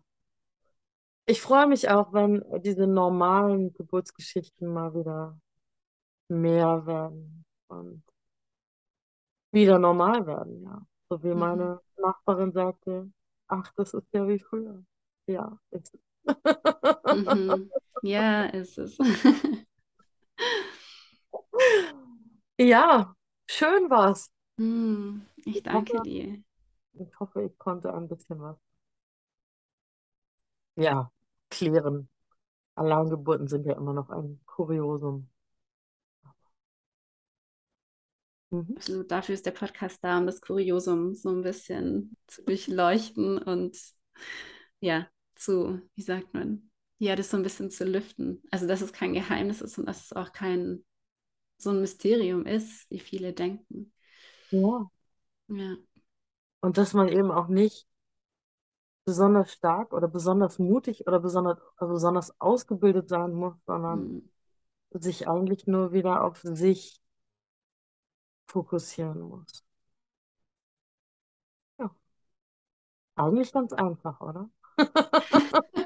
ich freue mich auch, wenn diese normalen Geburtsgeschichten mal wieder mehr werden und wieder normal werden, ja. So wie Mhm. meine Nachbarin sagte, ach, das ist ja wie früher. Ja, ist es. Mhm. Ja, ist es. Ja, schön war's. Hm, ich Ich danke hoffe, dir. ich hoffe, ich konnte ein bisschen was, ja, klären. Alleingeburten sind ja immer noch ein Kuriosum. Mhm. Absolut, dafür ist der Podcast da, um das Kuriosum so ein bisschen zu durchleuchten und ja, zu, wie sagt man, ja, das so ein bisschen zu lüften. Also, dass es kein Geheimnis ist und dass es auch kein so ein Mysterium ist, wie viele denken. Ja, Ja. und dass man eben auch nicht besonders stark oder besonders mutig oder besonders, also besonders ausgebildet sein muss, sondern Hm. sich eigentlich nur wieder auf sich fokussieren muss. Ja, eigentlich ganz einfach, oder?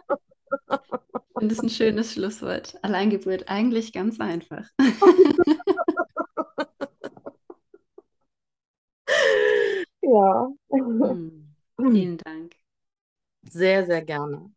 Und das ist ein schönes Schlusswort. Alleingeburt, eigentlich ganz einfach. Ja, Hm. Vielen Dank. sehr, sehr gerne.